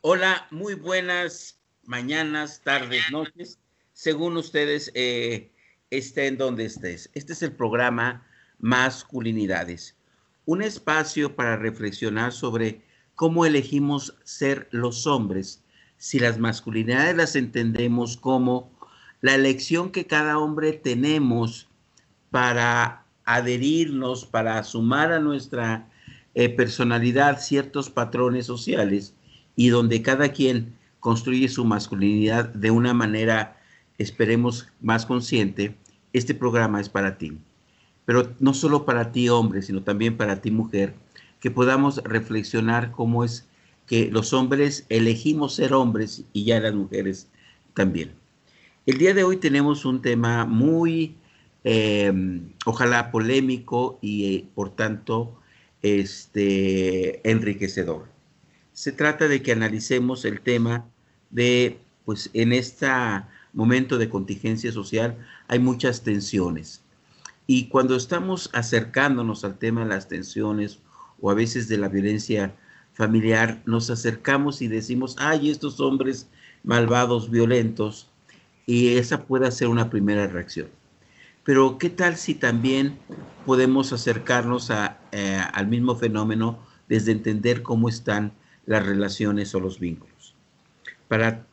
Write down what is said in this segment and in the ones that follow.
Hola, muy buenas mañanas, tardes, noches, según ustedes eh, estén donde estés. Este es el programa Masculinidades, un espacio para reflexionar sobre cómo elegimos ser los hombres, si las masculinidades las entendemos como la elección que cada hombre tenemos para adherirnos, para sumar a nuestra eh, personalidad ciertos patrones sociales y donde cada quien construye su masculinidad de una manera, esperemos, más consciente, este programa es para ti. Pero no solo para ti hombre, sino también para ti mujer, que podamos reflexionar cómo es que los hombres elegimos ser hombres y ya las mujeres también. El día de hoy tenemos un tema muy, eh, ojalá polémico y eh, por tanto este, enriquecedor se trata de que analicemos el tema de, pues en este momento de contingencia social hay muchas tensiones. Y cuando estamos acercándonos al tema de las tensiones o a veces de la violencia familiar, nos acercamos y decimos, ay, estos hombres malvados, violentos, y esa puede ser una primera reacción. Pero ¿qué tal si también podemos acercarnos eh, al mismo fenómeno desde entender cómo están las relaciones o los vínculos. Para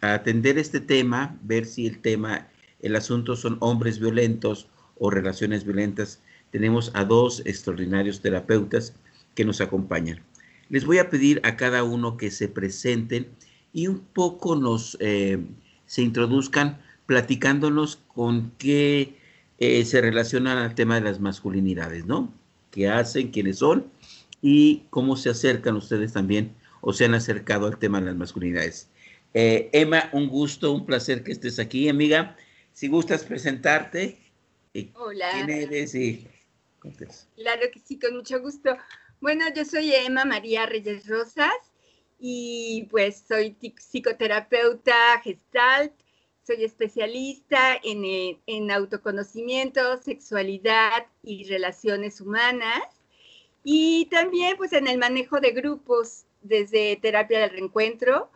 atender este tema, ver si el tema, el asunto son hombres violentos o relaciones violentas, tenemos a dos extraordinarios terapeutas que nos acompañan. Les voy a pedir a cada uno que se presenten y un poco nos eh, se introduzcan platicándonos con qué eh, se relacionan al tema de las masculinidades, ¿no? ¿Qué hacen? ¿Quiénes son? Y cómo se acercan ustedes también o se han acercado al tema de las masculinidades. Eh, Emma, un gusto, un placer que estés aquí, amiga. Si gustas presentarte. Hola. ¿Quién eres? Y... Claro que sí, con mucho gusto. Bueno, yo soy Emma María Reyes Rosas y pues soy psicoterapeuta gestalt, soy especialista en, en autoconocimiento, sexualidad y relaciones humanas. Y también pues en el manejo de grupos desde terapia del reencuentro.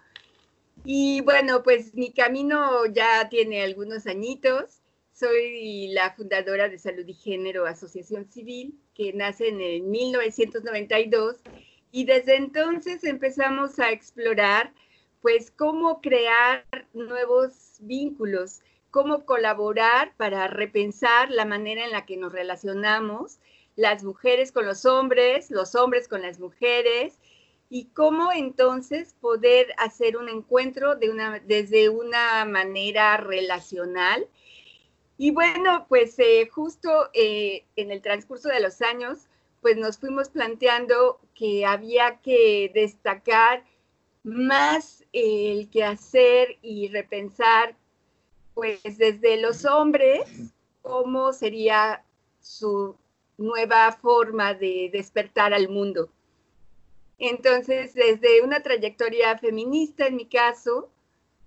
Y bueno, pues mi camino ya tiene algunos añitos. Soy la fundadora de Salud y Género Asociación Civil, que nace en el 1992. Y desde entonces empezamos a explorar pues cómo crear nuevos vínculos, cómo colaborar para repensar la manera en la que nos relacionamos las mujeres con los hombres, los hombres con las mujeres, y cómo entonces poder hacer un encuentro de una, desde una manera relacional. Y bueno, pues eh, justo eh, en el transcurso de los años, pues nos fuimos planteando que había que destacar más el que hacer y repensar, pues desde los hombres, cómo sería su nueva forma de despertar al mundo. Entonces, desde una trayectoria feminista, en mi caso,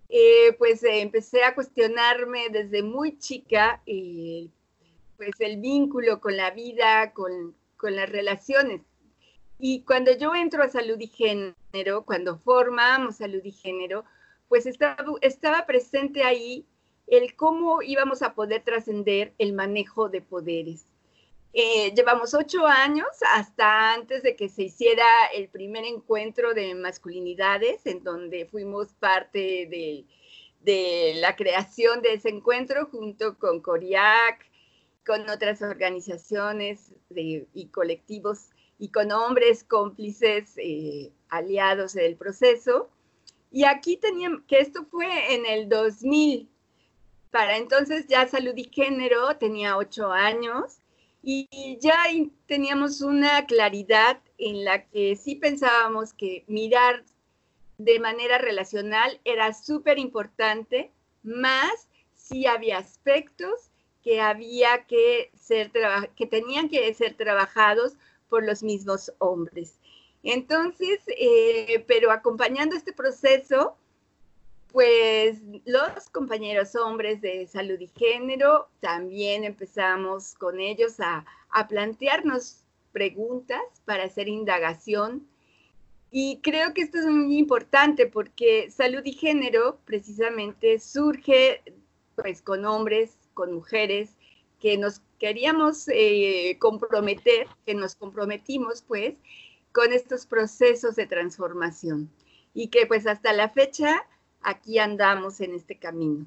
eh, pues empecé a cuestionarme desde muy chica eh, pues el vínculo con la vida, con, las relaciones. Y cuando yo entro a salud y género, cuando formamos salud y género, pues estaba, estaba presente ahí el cómo íbamos a poder trascender el manejo de poderes. Eh, llevamos ocho años hasta antes de que se hiciera el primer encuentro de masculinidades, en donde fuimos parte de, la creación de ese encuentro junto con CORIAC, con otras organizaciones y colectivos y con hombres cómplices eh, aliados del proceso. Y aquí teníamos, que esto fue en el 2000. Para entonces ya Salud y Género tenía ocho años y ya teníamos una claridad en la que sí pensábamos que mirar de manera relacional era súper importante, más si había aspectos que había que ser que tenían que ser trabajados por los mismos hombres. Entonces, eh, pero acompañando este proceso, pues los compañeros hombres de salud y género también empezamos con ellos a, plantearnos preguntas para hacer indagación. Y creo que esto es muy importante porque salud y género precisamente surge pues con hombres, con mujeres, que nos queríamos eh, comprometer, que nos comprometimos pues con estos procesos de transformación. Y que pues hasta la fecha aquí andamos en este camino.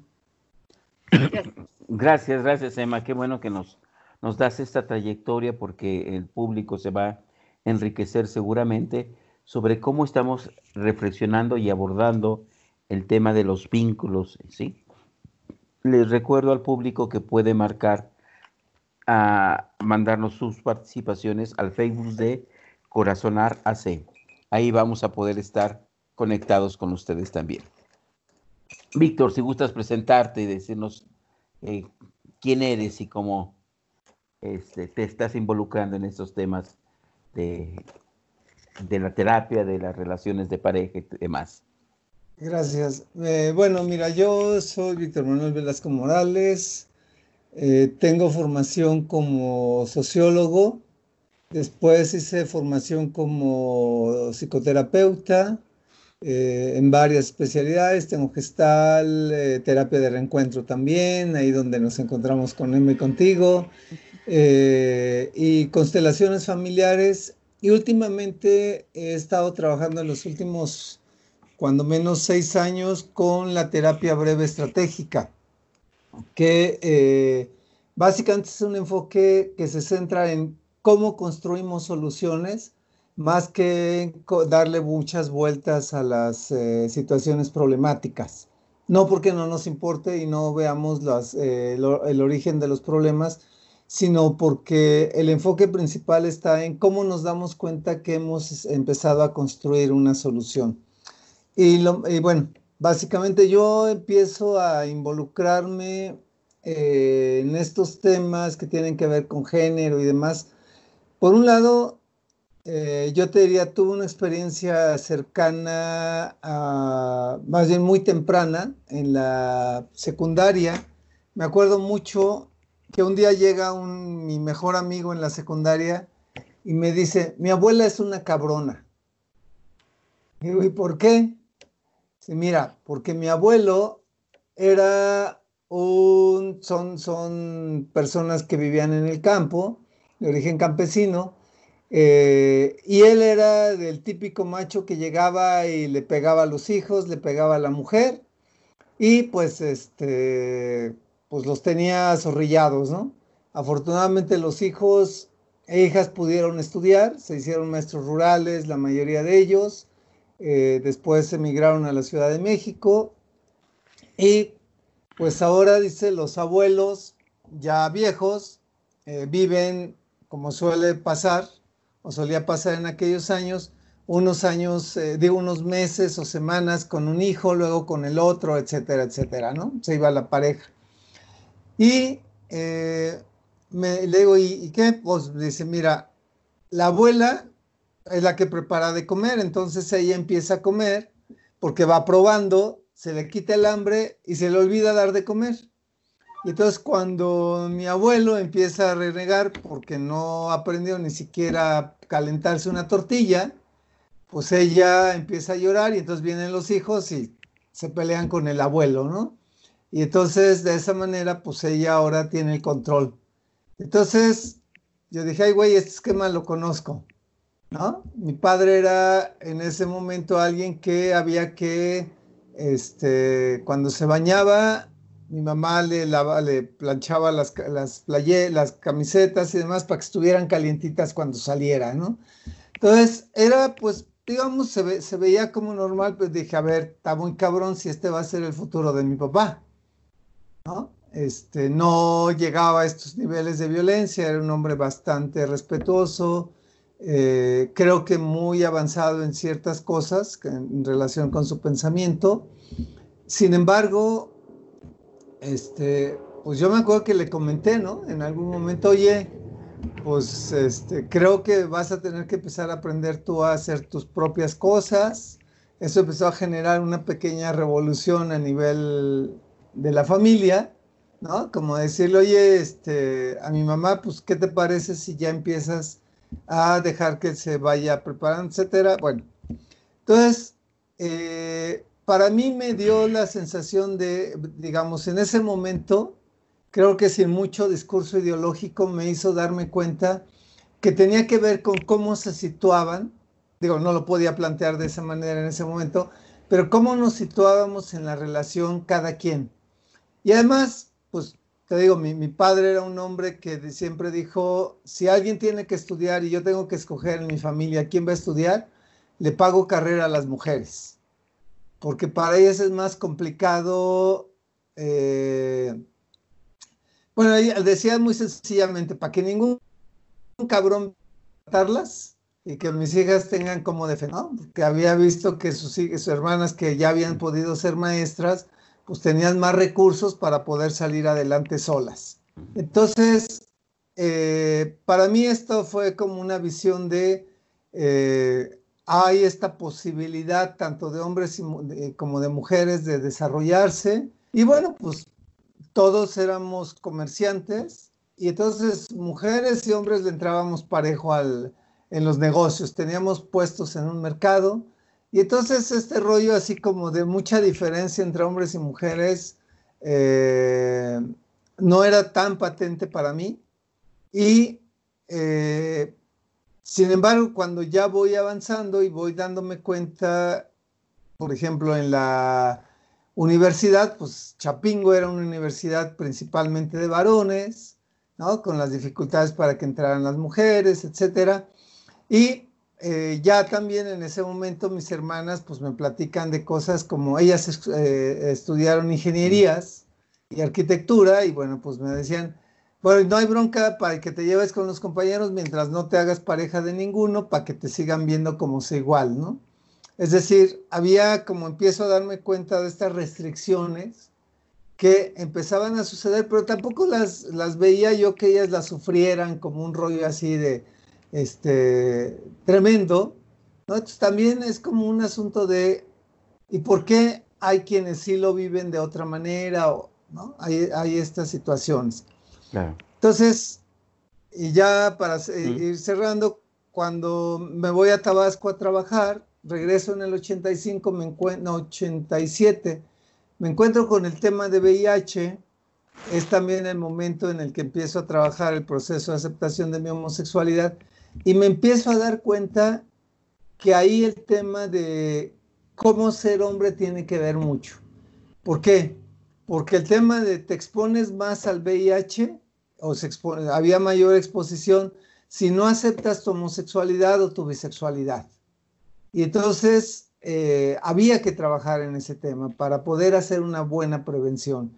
Gracias, gracias, Emma. Qué bueno que nos, nos das esta trayectoria porque el público se va a enriquecer seguramente sobre cómo estamos reflexionando y abordando el tema de los vínculos, ¿sí? Les recuerdo al público que puede marcar a mandarnos sus participaciones al Facebook de Corazonar AC. Ahí vamos a poder estar conectados con ustedes también. Víctor, si gustas presentarte y decirnos eh, quién eres y cómo este, te estás involucrando en estos temas de, la terapia, de las relaciones de pareja y demás. Gracias. Eh, bueno, mira, yo soy Víctor Manuel Velasco Morales, eh, tengo formación como sociólogo, después hice formación como psicoterapeuta eh, en varias especialidades, tengo gestal, eh, terapia de reencuentro también, ahí donde nos encontramos con Emma y contigo, y constelaciones familiares, y últimamente he estado trabajando en los últimos, cuando menos seis años, con la terapia breve estratégica que eh, básicamente es un enfoque que se centra en cómo construimos soluciones más que darle muchas vueltas a las eh, situaciones problemáticas. No porque no nos importe y no veamos eh, el origen de los problemas, sino porque el enfoque principal está en cómo nos damos cuenta que hemos empezado a construir una solución. y bueno, Básicamente yo empiezo a involucrarme eh, en estos temas que tienen que ver con género y demás. Por un lado, eh, yo te diría, tuve una experiencia cercana, más bien muy temprana, en la secundaria. Me acuerdo mucho que un día llega un, mi mejor amigo en la secundaria y me dice, mi abuela es una cabrona. Y digo, ¿y por qué? Sí, mira, porque mi abuelo era un, son, son personas que vivían en el campo, de origen campesino, eh, y él era del típico macho que llegaba y le pegaba a los hijos, le pegaba a la mujer, y pues este, pues los tenía zorrillados, ¿no? Afortunadamente los hijos e hijas pudieron estudiar, se hicieron maestros rurales, la mayoría de ellos, eh, después emigraron a la Ciudad de México y pues ahora dice los abuelos ya viejos eh, viven como suele pasar o solía pasar en aquellos años unos años, eh, digo unos meses o semanas con un hijo, luego con el otro, etcétera, etcétera, ¿no? Se iba la pareja. Y me, le digo, ¿y qué? Pues dice, mira, la abuela es la que prepara de comer, entonces ella empieza a comer porque va probando, se le quita el hambre y se le olvida dar de comer. Y entonces cuando mi abuelo empieza a renegar porque no aprendió ni siquiera a calentarse una tortilla, pues ella empieza a llorar y entonces vienen los hijos y se pelean con el abuelo, ¿no? Y entonces de esa manera, pues ella ahora tiene el control. Entonces yo dije, ay, güey, este esquema lo conozco. ¿no? Mi padre era en ese momento alguien que había que, este, cuando se bañaba, mi mamá le, le planchaba las, las, las camisetas y demás para que estuvieran calientitas cuando saliera, ¿no? Entonces, era pues, digamos, se, se veía como normal, pues dije, a ver, está muy cabrón si este va a ser el futuro de mi papá, ¿no? Este, no llegaba a estos niveles de violencia, era un hombre bastante respetuoso, eh, creo que muy avanzado en ciertas cosas en relación con su pensamiento. Sin embargo, este, pues yo me acuerdo que le comenté, ¿no? En algún momento, oye, pues este, creo que vas a tener que empezar a aprender tú a hacer tus propias cosas. Eso empezó a generar una pequeña revolución a nivel de la familia, ¿no? Como decirle, oye, este, a mi mamá, pues, ¿qué te parece si ya empiezas a dejar que se vaya preparando, etcétera. Bueno, Entonces, eh, para mí me dio la sensación de, digamos, en ese momento, creo que sin mucho discurso ideológico me hizo darme cuenta que tenía que ver con cómo se situaban, digo, no lo podía plantear de esa manera en ese momento, pero cómo nos situábamos en la relación cada quien. Y además, pues te digo, mi, mi, padre era un hombre que siempre dijo, si alguien tiene que estudiar y yo tengo que escoger en mi familia quién va a estudiar, le pago carrera a las mujeres, porque para ellas es más complicado. Eh, bueno, decía muy sencillamente, para que ningún cabrón matarlas y que mis hijas tengan como defender, que había visto que sus, sus hermanas que ya habían podido ser maestras, pues tenían más recursos para poder salir adelante solas. Entonces, eh, para mí esto fue como una visión de, eh, hay esta posibilidad tanto de hombres como de mujeres de desarrollarse. Y bueno, pues todos éramos comerciantes y entonces mujeres y hombres le entrábamos parejo al, en los negocios, teníamos puestos en un mercado y entonces este rollo así como de mucha diferencia entre hombres y mujeres eh, no era tan patente para mí. Y eh, sin embargo, cuando ya voy avanzando y voy dándome cuenta, por ejemplo, en la universidad, pues Chapingo era una universidad principalmente de varones, ¿no? Con las dificultades para que entraran las mujeres, etcétera. Y eh, ya también en ese momento mis hermanas pues me platican de cosas como ellas eh, estudiaron ingenierías y arquitectura y bueno pues me decían, bueno, no hay bronca para que te lleves con los compañeros mientras no te hagas pareja de ninguno para que te sigan viendo como sea igual, ¿no? Es decir, había como empiezo a darme cuenta de estas restricciones que empezaban a suceder, pero tampoco las, las veía yo que ellas las sufrieran como un rollo así de, este, tremendo, ¿no? Entonces también es como un asunto de, ¿y por qué hay quienes sí lo viven de otra manera? O, ¿no? hay, hay estas situaciones. Entonces, y ya para ir cerrando, cuando me voy a Tabasco a trabajar, regreso en el 85, me encuentro, 87, me encuentro con el tema de VIH, es también el momento en el que empiezo a trabajar el proceso de aceptación de mi homosexualidad y me empiezo a dar cuenta que ahí el tema de cómo ser hombre tiene que ver mucho. ¿Por qué? Porque el tema de te expones más al VIH había mayor exposición si no aceptas tu homosexualidad o tu bisexualidad. Y entonces eh, había que trabajar en ese tema para poder hacer una buena prevención.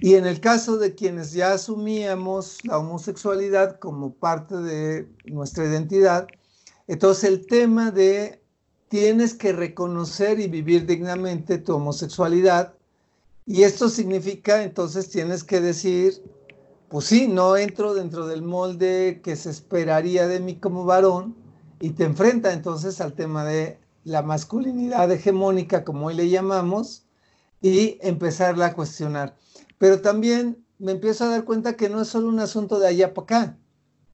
Y en el caso de quienes ya asumíamos la homosexualidad como parte de nuestra identidad, entonces el tema de tienes que reconocer y vivir dignamente tu homosexualidad, y esto significa entonces tienes que decir, pues sí, no entro dentro del molde que se esperaría de mí como varón, y te enfrenta entonces al tema de la masculinidad hegemónica, como hoy le llamamos, y empezarla a cuestionar. Pero también me empiezo a dar cuenta que no es solo un asunto de allá para acá,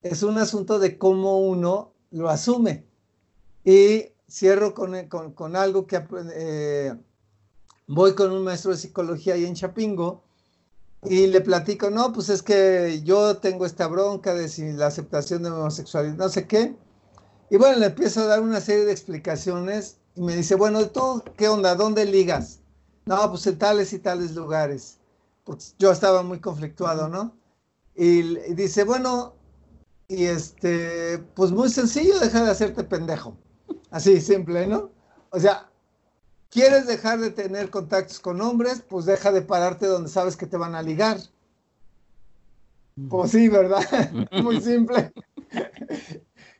es un asunto de cómo uno lo asume. Y cierro con, con, algo que eh, voy con un maestro de psicología ahí en Chapingo y le platico, no, pues es que yo tengo esta bronca de si la aceptación de homosexualidad, no sé qué. Y bueno, le empiezo a dar una serie de explicaciones y me dice, bueno, ¿tú qué onda? ¿Dónde ligas? No, pues en tales y tales lugares pues yo estaba muy conflictuado, ¿no? Y, dice, bueno, y este, pues muy sencillo, deja de hacerte pendejo. Así, simple, ¿no? O sea, ¿quieres dejar de tener contactos con hombres? Pues deja de pararte donde sabes que te van a ligar. Pues sí, ¿verdad? muy simple.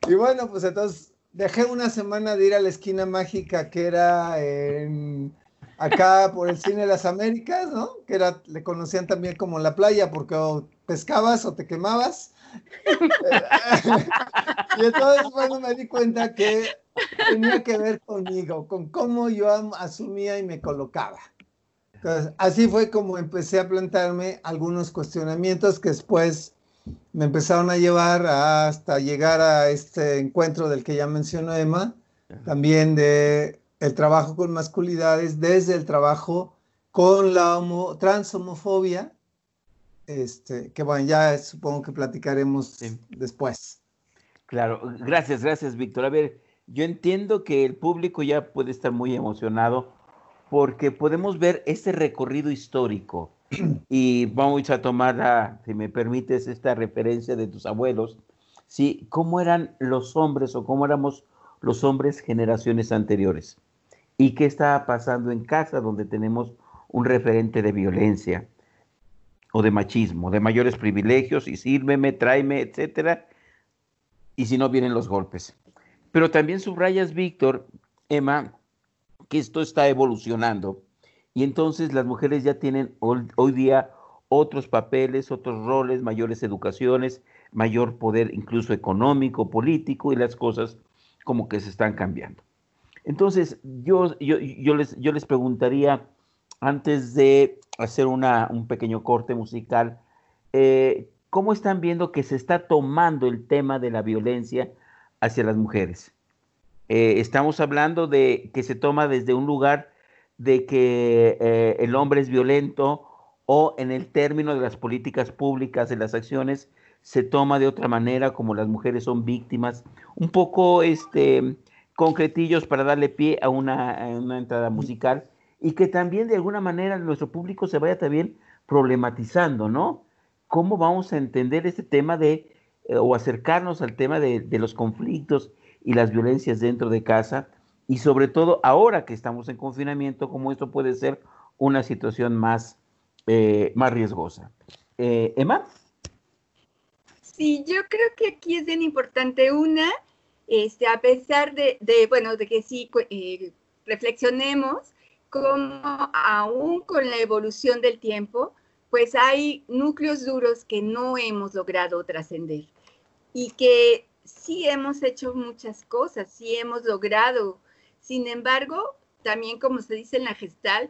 y bueno, pues entonces dejé una semana de ir a la esquina mágica que era acá por el cine de las Américas, ¿no? Que era, le conocían también como la playa porque o pescabas o te quemabas. y entonces, bueno, me di cuenta que tenía que ver conmigo, con cómo yo asumía y me colocaba. Entonces, así fue como empecé a plantarme algunos cuestionamientos que después me empezaron a llevar hasta llegar a este encuentro del que ya mencionó Emma, también de el trabajo con masculinidades desde el trabajo con la transhomofobia, este, que bueno, ya supongo que platicaremos después. Claro, gracias, gracias, Víctor. A ver, yo entiendo que el público ya puede estar muy emocionado porque podemos ver este recorrido histórico y vamos a tomar, si me permites, esta referencia de tus abuelos, ¿sí? ¿Cómo eran los hombres o cómo éramos los hombres generaciones anteriores? ¿Y qué estaba pasando en casa donde tenemos un referente de violencia o de machismo, de mayores privilegios y sírveme, tráeme, etcétera? Y si no vienen los golpes. Pero también subrayas, Víctor, Emma, que esto está evolucionando y entonces las mujeres ya tienen hoy, día otros papeles, otros roles, mayores educaciones, mayor poder incluso económico, político y las cosas como que se están cambiando. Entonces, yo, yo, les, yo les preguntaría, antes de hacer una, un pequeño corte musical, eh, ¿cómo están viendo que se está tomando el tema de la violencia hacia las mujeres? Eh, estamos hablando de que se toma desde un lugar de que eh, el hombre es violento o en el término de las políticas públicas, de las acciones, se toma de otra manera como las mujeres son víctimas. Un poco este, concretillos para darle pie a una, una entrada musical y que también de alguna manera nuestro público se vaya también problematizando, ¿no? ¿Cómo vamos a entender este tema de, eh, o acercarnos al tema de, de los conflictos y las violencias dentro de casa y sobre todo ahora que estamos en confinamiento, como esto puede ser una situación más, eh, más riesgosa. Eh, Emma. Sí, yo creo que aquí es bien importante una, este, a pesar de, bueno, de que sí eh, reflexionemos cómo aún con la evolución del tiempo, pues hay núcleos duros que no hemos logrado trascender y que sí hemos hecho muchas cosas, sí hemos logrado. Sin embargo, también como se dice en la gestal,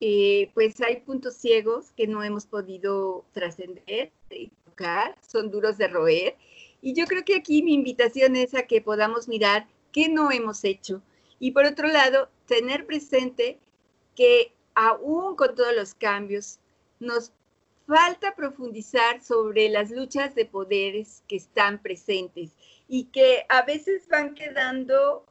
eh, pues hay puntos ciegos que no hemos podido trascender y tocar, son duros de roer. Y yo creo que aquí mi invitación es a que podamos mirar qué no hemos hecho. Y por otro lado, tener presente que aún con todos los cambios, nos falta profundizar sobre las luchas de poderes que están presentes y que a veces van quedando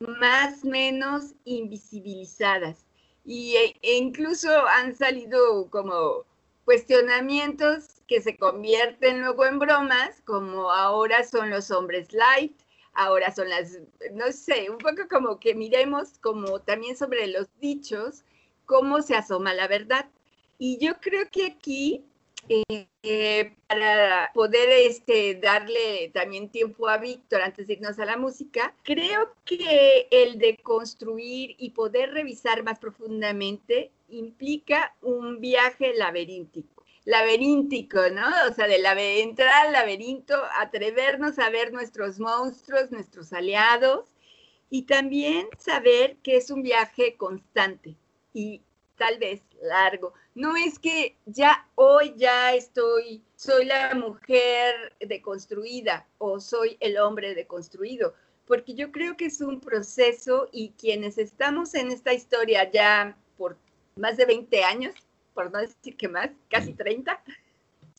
más menos invisibilizadas. Y, e, e incluso han salido como cuestionamientos que se convierten luego en bromas, como ahora son los hombres light, ahora son las, no sé, un poco como que miremos como también sobre los dichos, cómo se asoma la verdad. Y yo creo que aquí, eh, para poder este, darle también tiempo a Víctor antes de irnos a la música, creo que el de construir y poder revisar más profundamente implica un viaje laberíntico laberíntico, ¿no? O sea, de entrar al laberinto, atrevernos a ver nuestros monstruos, nuestros aliados, y también saber que es un viaje constante y tal vez largo. No es que ya hoy ya estoy, soy la mujer deconstruida o soy el hombre deconstruido, porque yo creo que es un proceso y quienes estamos en esta historia ya por más de 20 años, por no decir que más, casi 30,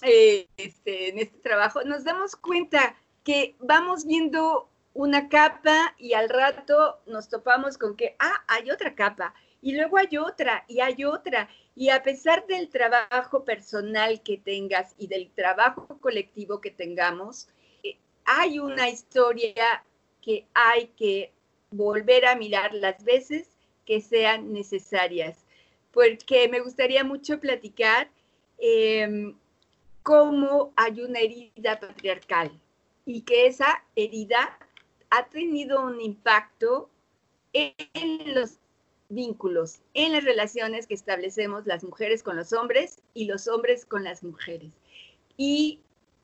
eh, este, en este trabajo, nos damos cuenta que vamos viendo una capa y al rato nos topamos con que, ah, hay otra capa y luego hay otra y hay otra. Y a pesar del trabajo personal que tengas y del trabajo colectivo que tengamos, eh, hay una historia que hay que volver a mirar las veces que sean necesarias. Porque me gustaría mucho platicar em, cómo hay una herida patriarcal y que esa herida ha tenido un impacto en los vínculos en las relaciones que establecemos las mujeres con los hombres y los hombres con las mujeres. Y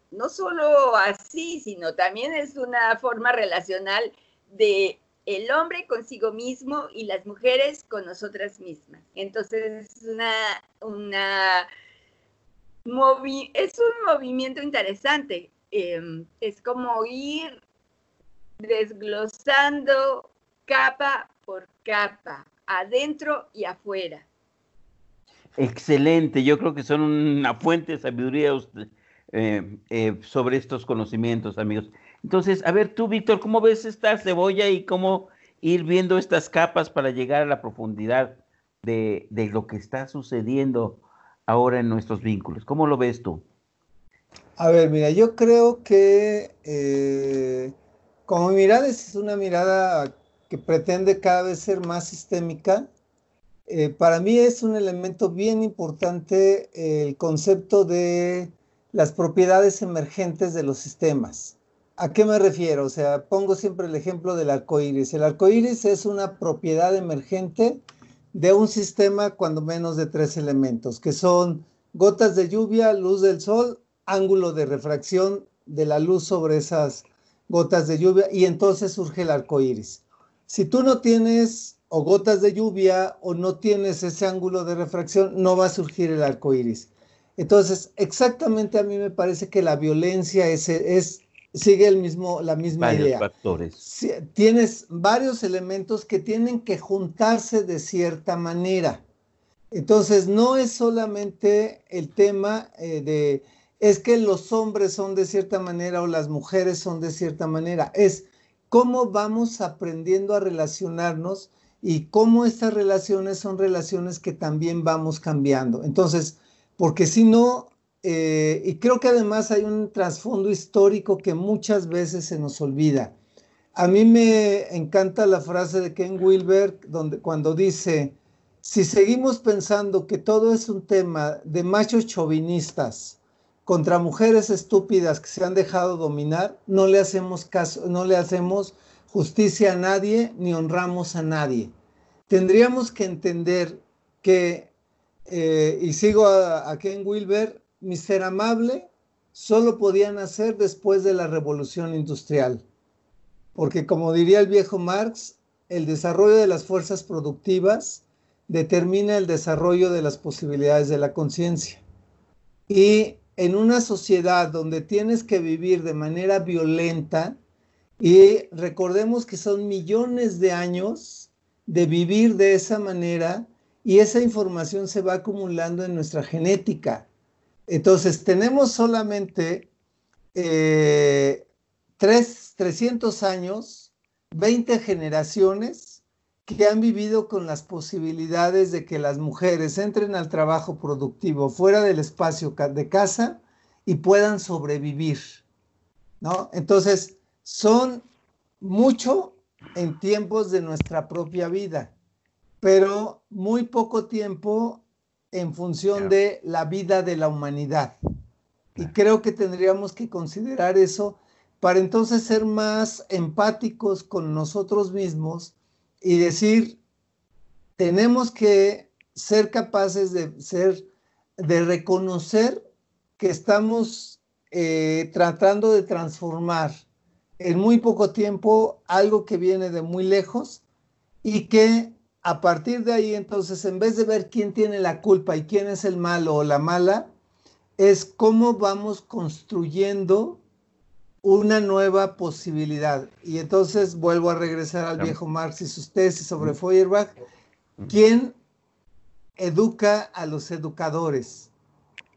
no solo así, sino también es una forma relacional de el hombre consigo mismo y las mujeres con nosotras mismas. Entonces es una, una es un movimiento interesante. Em, es como ir desglosando capa por capa, adentro y afuera. Excelente, yo creo que son una fuente de sabiduría eh, eh, sobre estos conocimientos, amigos. Entonces, a ver, tú, Víctor, ¿cómo ves esta cebolla y cómo ir viendo estas capas para llegar a la profundidad de, lo que está sucediendo ahora en nuestros vínculos? ¿Cómo lo ves tú? A ver, mira, yo creo que eh, como mirada es una mirada que pretende cada vez ser más sistémica, eh, para mí es un elemento bien importante el concepto de las propiedades emergentes de los sistemas. ¿A qué me refiero? O sea, pongo siempre el ejemplo del arco iris. El arco iris es una propiedad emergente de un sistema cuando menos de tres elementos, que son gotas de lluvia, luz del sol, ángulo de refracción de la luz sobre esas gotas de lluvia, y entonces surge el arco iris. Si tú no tienes o gotas de lluvia o no tienes ese ángulo de refracción, no va a surgir el arco iris. Entonces, exactamente a mí me parece que la violencia es, es sigue el mismo, la misma varios idea. factores. tienes varios elementos que tienen que juntarse de cierta manera. Entonces, no es solamente el tema eh, de, es que los hombres son de cierta manera o las mujeres son de cierta manera, es cómo vamos aprendiendo a relacionarnos y cómo estas relaciones son relaciones que también vamos cambiando. Entonces, porque si no, eh, y creo que además hay un trasfondo histórico que muchas veces se nos olvida. A mí me encanta la frase de Ken Wilber, donde, cuando dice, si seguimos pensando que todo es un tema de machos chauvinistas contra mujeres estúpidas que se han dejado dominar, no le hacemos caso, no le hacemos justicia a nadie ni honramos a nadie. Tendríamos que entender que, eh, y sigo a, Ken Wilber, mi ser amable solo podía nacer después de la revolución industrial. Porque como diría el viejo Marx, el desarrollo de las fuerzas productivas determina el desarrollo de las posibilidades de la conciencia. Y en una sociedad donde tienes que vivir de manera violenta, y recordemos que son millones de años de vivir de esa manera y esa información se va acumulando en nuestra genética. Entonces, tenemos solamente eh, 300 años, 20 generaciones que han vivido con las posibilidades de que las mujeres entren al trabajo productivo fuera del espacio de casa y puedan sobrevivir. ¿no? Entonces, son mucho en tiempos de nuestra propia vida, pero muy poco tiempo en función de la vida de la humanidad. Y creo que tendríamos que considerar eso para entonces ser más empáticos con nosotros mismos y decir, tenemos que ser capaces de ser, de reconocer que estamos eh, tratando de transformar en muy poco tiempo algo que viene de muy lejos y que a partir de ahí entonces en vez de ver quién tiene la culpa y quién es el malo o la mala, es cómo vamos construyendo una nueva posibilidad. Y entonces vuelvo a regresar al viejo Marx y sus tesis sobre Feuerbach. ¿Quién educa a los educadores?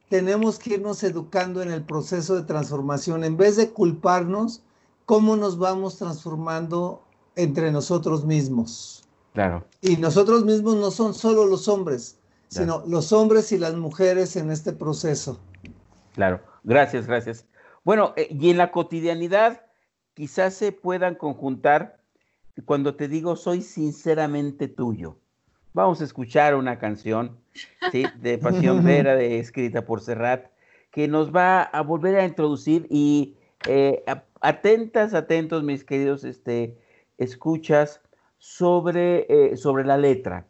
Tenemos que irnos educando en el proceso de transformación. En vez de culparnos, cómo nos vamos transformando entre nosotros mismos. Claro. Y nosotros mismos no son solo los hombres, sino los hombres y las mujeres en este proceso. Claro, gracias, gracias. Bueno, eh, y en la cotidianidad quizás se puedan conjuntar cuando te digo soy sinceramente tuyo. Vamos a escuchar una canción de Pasión Vera, de, escrita por Serrat, que nos va a volver a introducir y eh, atentas, atentos, mis queridos este, escuchas, sobre, eh, sobre la letra.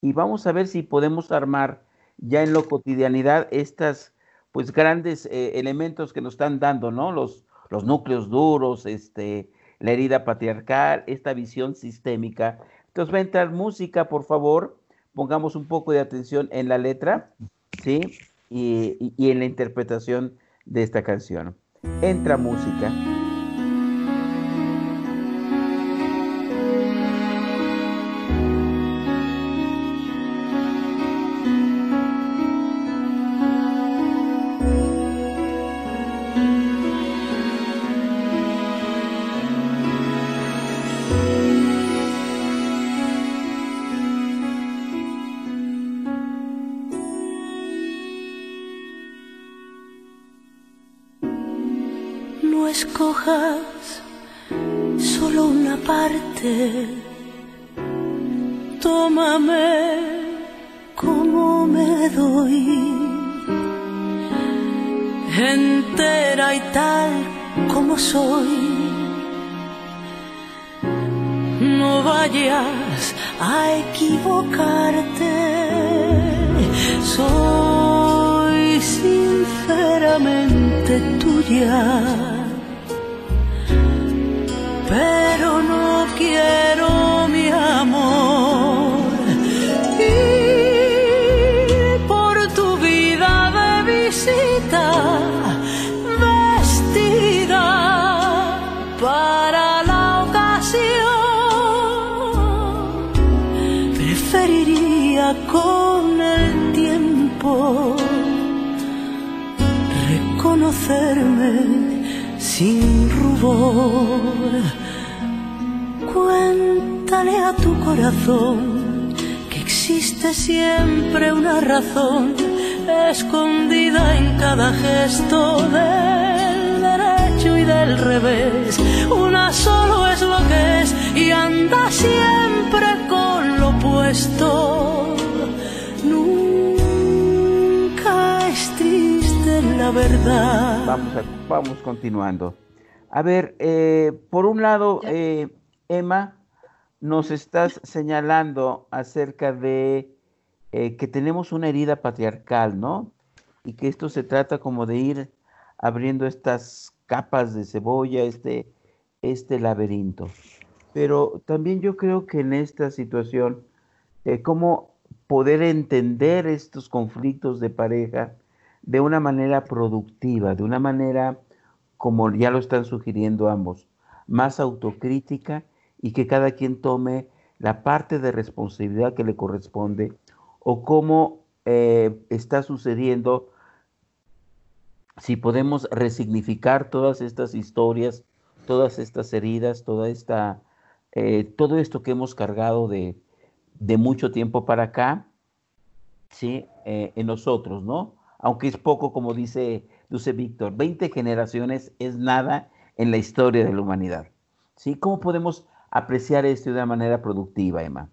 Y vamos a ver si podemos armar ya en la cotidianidad estas pues grandes eh, elementos que nos están dando, ¿no? Los, los núcleos duros, este, la herida patriarcal, esta visión sistémica. Entonces va a entrar música, por favor, pongamos un poco de atención en la letra, ¿sí? y en la interpretación de esta canción. Entra música. Rubor. Cuéntale a tu corazón que existe siempre una razón escondida en cada gesto del derecho y del revés. Una solo es lo que es y anda siempre con lo opuesto. Nunca es triste la verdad. Vamos, vamos continuando. A ver, eh, por un lado, eh, Emma, nos estás señalando acerca de eh, que tenemos una herida patriarcal, ¿no? Y que esto se trata como de ir abriendo estas capas de cebolla, este, este laberinto. Pero también yo creo que en esta situación, cómo poder entender estos conflictos de pareja de una manera productiva, de una manera, como ya lo están sugiriendo ambos, más autocrítica y que cada quien tome la parte de responsabilidad que le corresponde o cómo eh, está sucediendo, si podemos resignificar todas estas historias, todas estas heridas, toda esta, eh, todo esto que hemos cargado de, mucho tiempo para acá, ¿sí? Eh, en nosotros, ¿no? Aunque es poco, como dice, dice Víctor, 20 generaciones es nada en la historia de la humanidad. ¿Sí? ¿Cómo podemos apreciar esto de una manera productiva, Emma?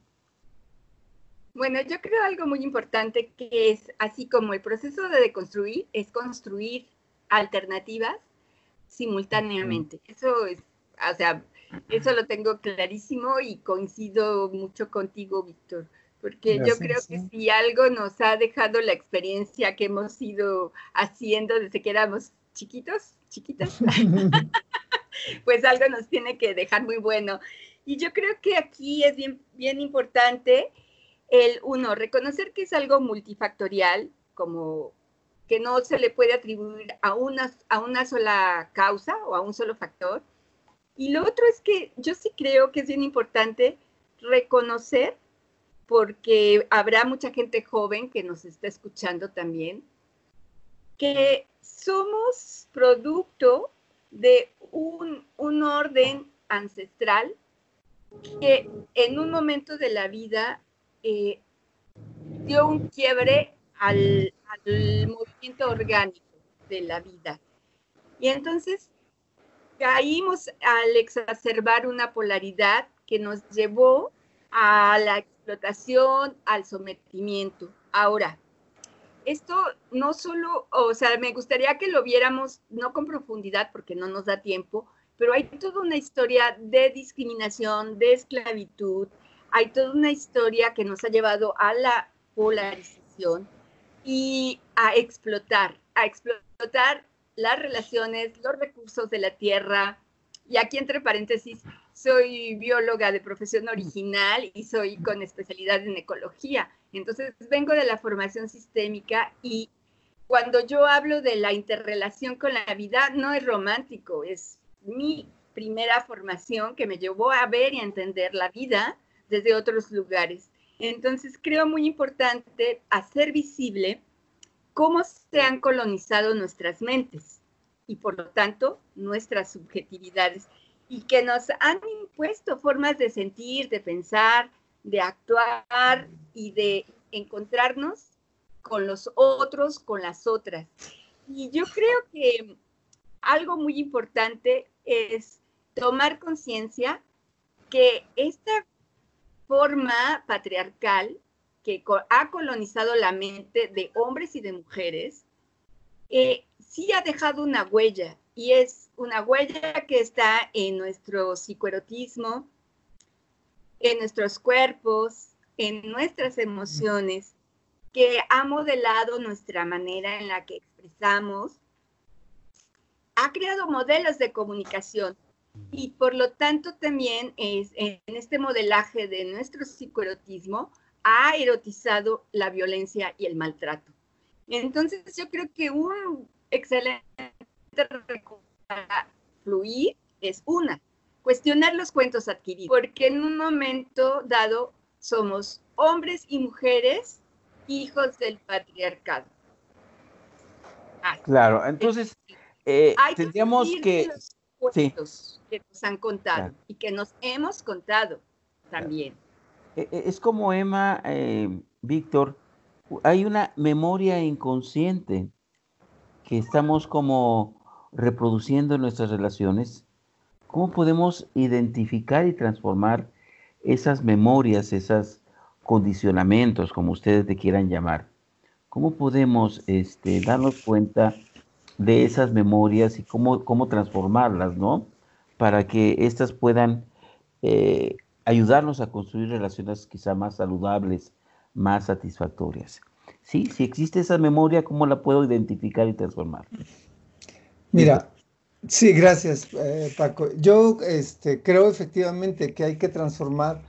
Bueno, yo creo algo muy importante que es, así como el proceso de deconstruir, es construir alternativas simultáneamente. Eso es, o sea, eso lo tengo clarísimo y coincido mucho contigo, Víctor, porque yo creo que si algo nos ha dejado la experiencia que hemos ido haciendo desde que éramos chiquitos, chiquitas, pues algo nos tiene que dejar muy bueno. Y yo creo que aquí es bien, bien importante el, uno, reconocer que es algo multifactorial, como que no se le puede atribuir a una, a una sola causa o a un solo factor. Y lo otro es que yo sí creo que es bien importante reconocer, porque habrá mucha gente joven que nos está escuchando también, que somos producto de un, orden ancestral que en un momento de la vida eh, dio un quiebre al, movimiento orgánico de la vida. Y entonces caímos al exacerbar una polaridad que nos llevó a la explotación, al sometimiento. Ahora, esto no solo, o sea, me gustaría que lo viéramos no con profundidad porque no nos da tiempo, pero hay toda una historia de discriminación, de esclavitud, hay toda una historia que nos ha llevado a la polarización y a explotar, a explotar las relaciones, los recursos de la tierra. Y aquí entre paréntesis, soy bióloga de profesión original y soy con especialidad en ecología. Entonces, vengo de la formación sistémica y cuando yo hablo de la interrelación con la vida, no es romántico, es mi primera formación que me llevó a ver y entender la vida desde otros lugares. Entonces, creo muy importante hacer visible cómo se han colonizado nuestras mentes y por lo tanto nuestras subjetividades y que nos han impuesto formas de sentir, de pensar, de actuar y de encontrarnos con los otros, con las otras. Y yo creo que algo muy importante es tomar conciencia que esta forma patriarcal que ha colonizado la mente de hombres y de mujeres, eh, sí ha dejado una huella y es una huella que está en nuestro psicoerotismo, en nuestros cuerpos, en nuestras emociones, que ha modelado nuestra manera en la que expresamos, ha creado modelos de comunicación y por lo tanto también es, en este modelaje de nuestro psicoerotismo ha erotizado la violencia y el maltrato. Entonces yo creo que un excelente para fluir es una, cuestionar los cuentos adquiridos, porque en un momento dado somos hombres y mujeres hijos del patriarcado. claro, entonces eh, tendríamos que... cuentos que nos han contado y que nos hemos contado también. E, e, es como Emma, eh, Víctor, hay una memoria inconsciente que estamos como reproduciendo en nuestras relaciones. ¿Cómo podemos identificar y transformar esas memorias, esos condicionamientos, como ustedes te quieran llamar? ¿Cómo podemos este, darnos cuenta de esas memorias y cómo, cómo transformarlas, ¿no? Para que éstas puedan eh, ayudarnos a construir relaciones quizá más saludables, más satisfactorias. Sí, si existe esa memoria, ¿cómo la puedo identificar y transformar? Mira, sí, gracias, eh, Paco. Yo este, creo efectivamente que hay que transformar,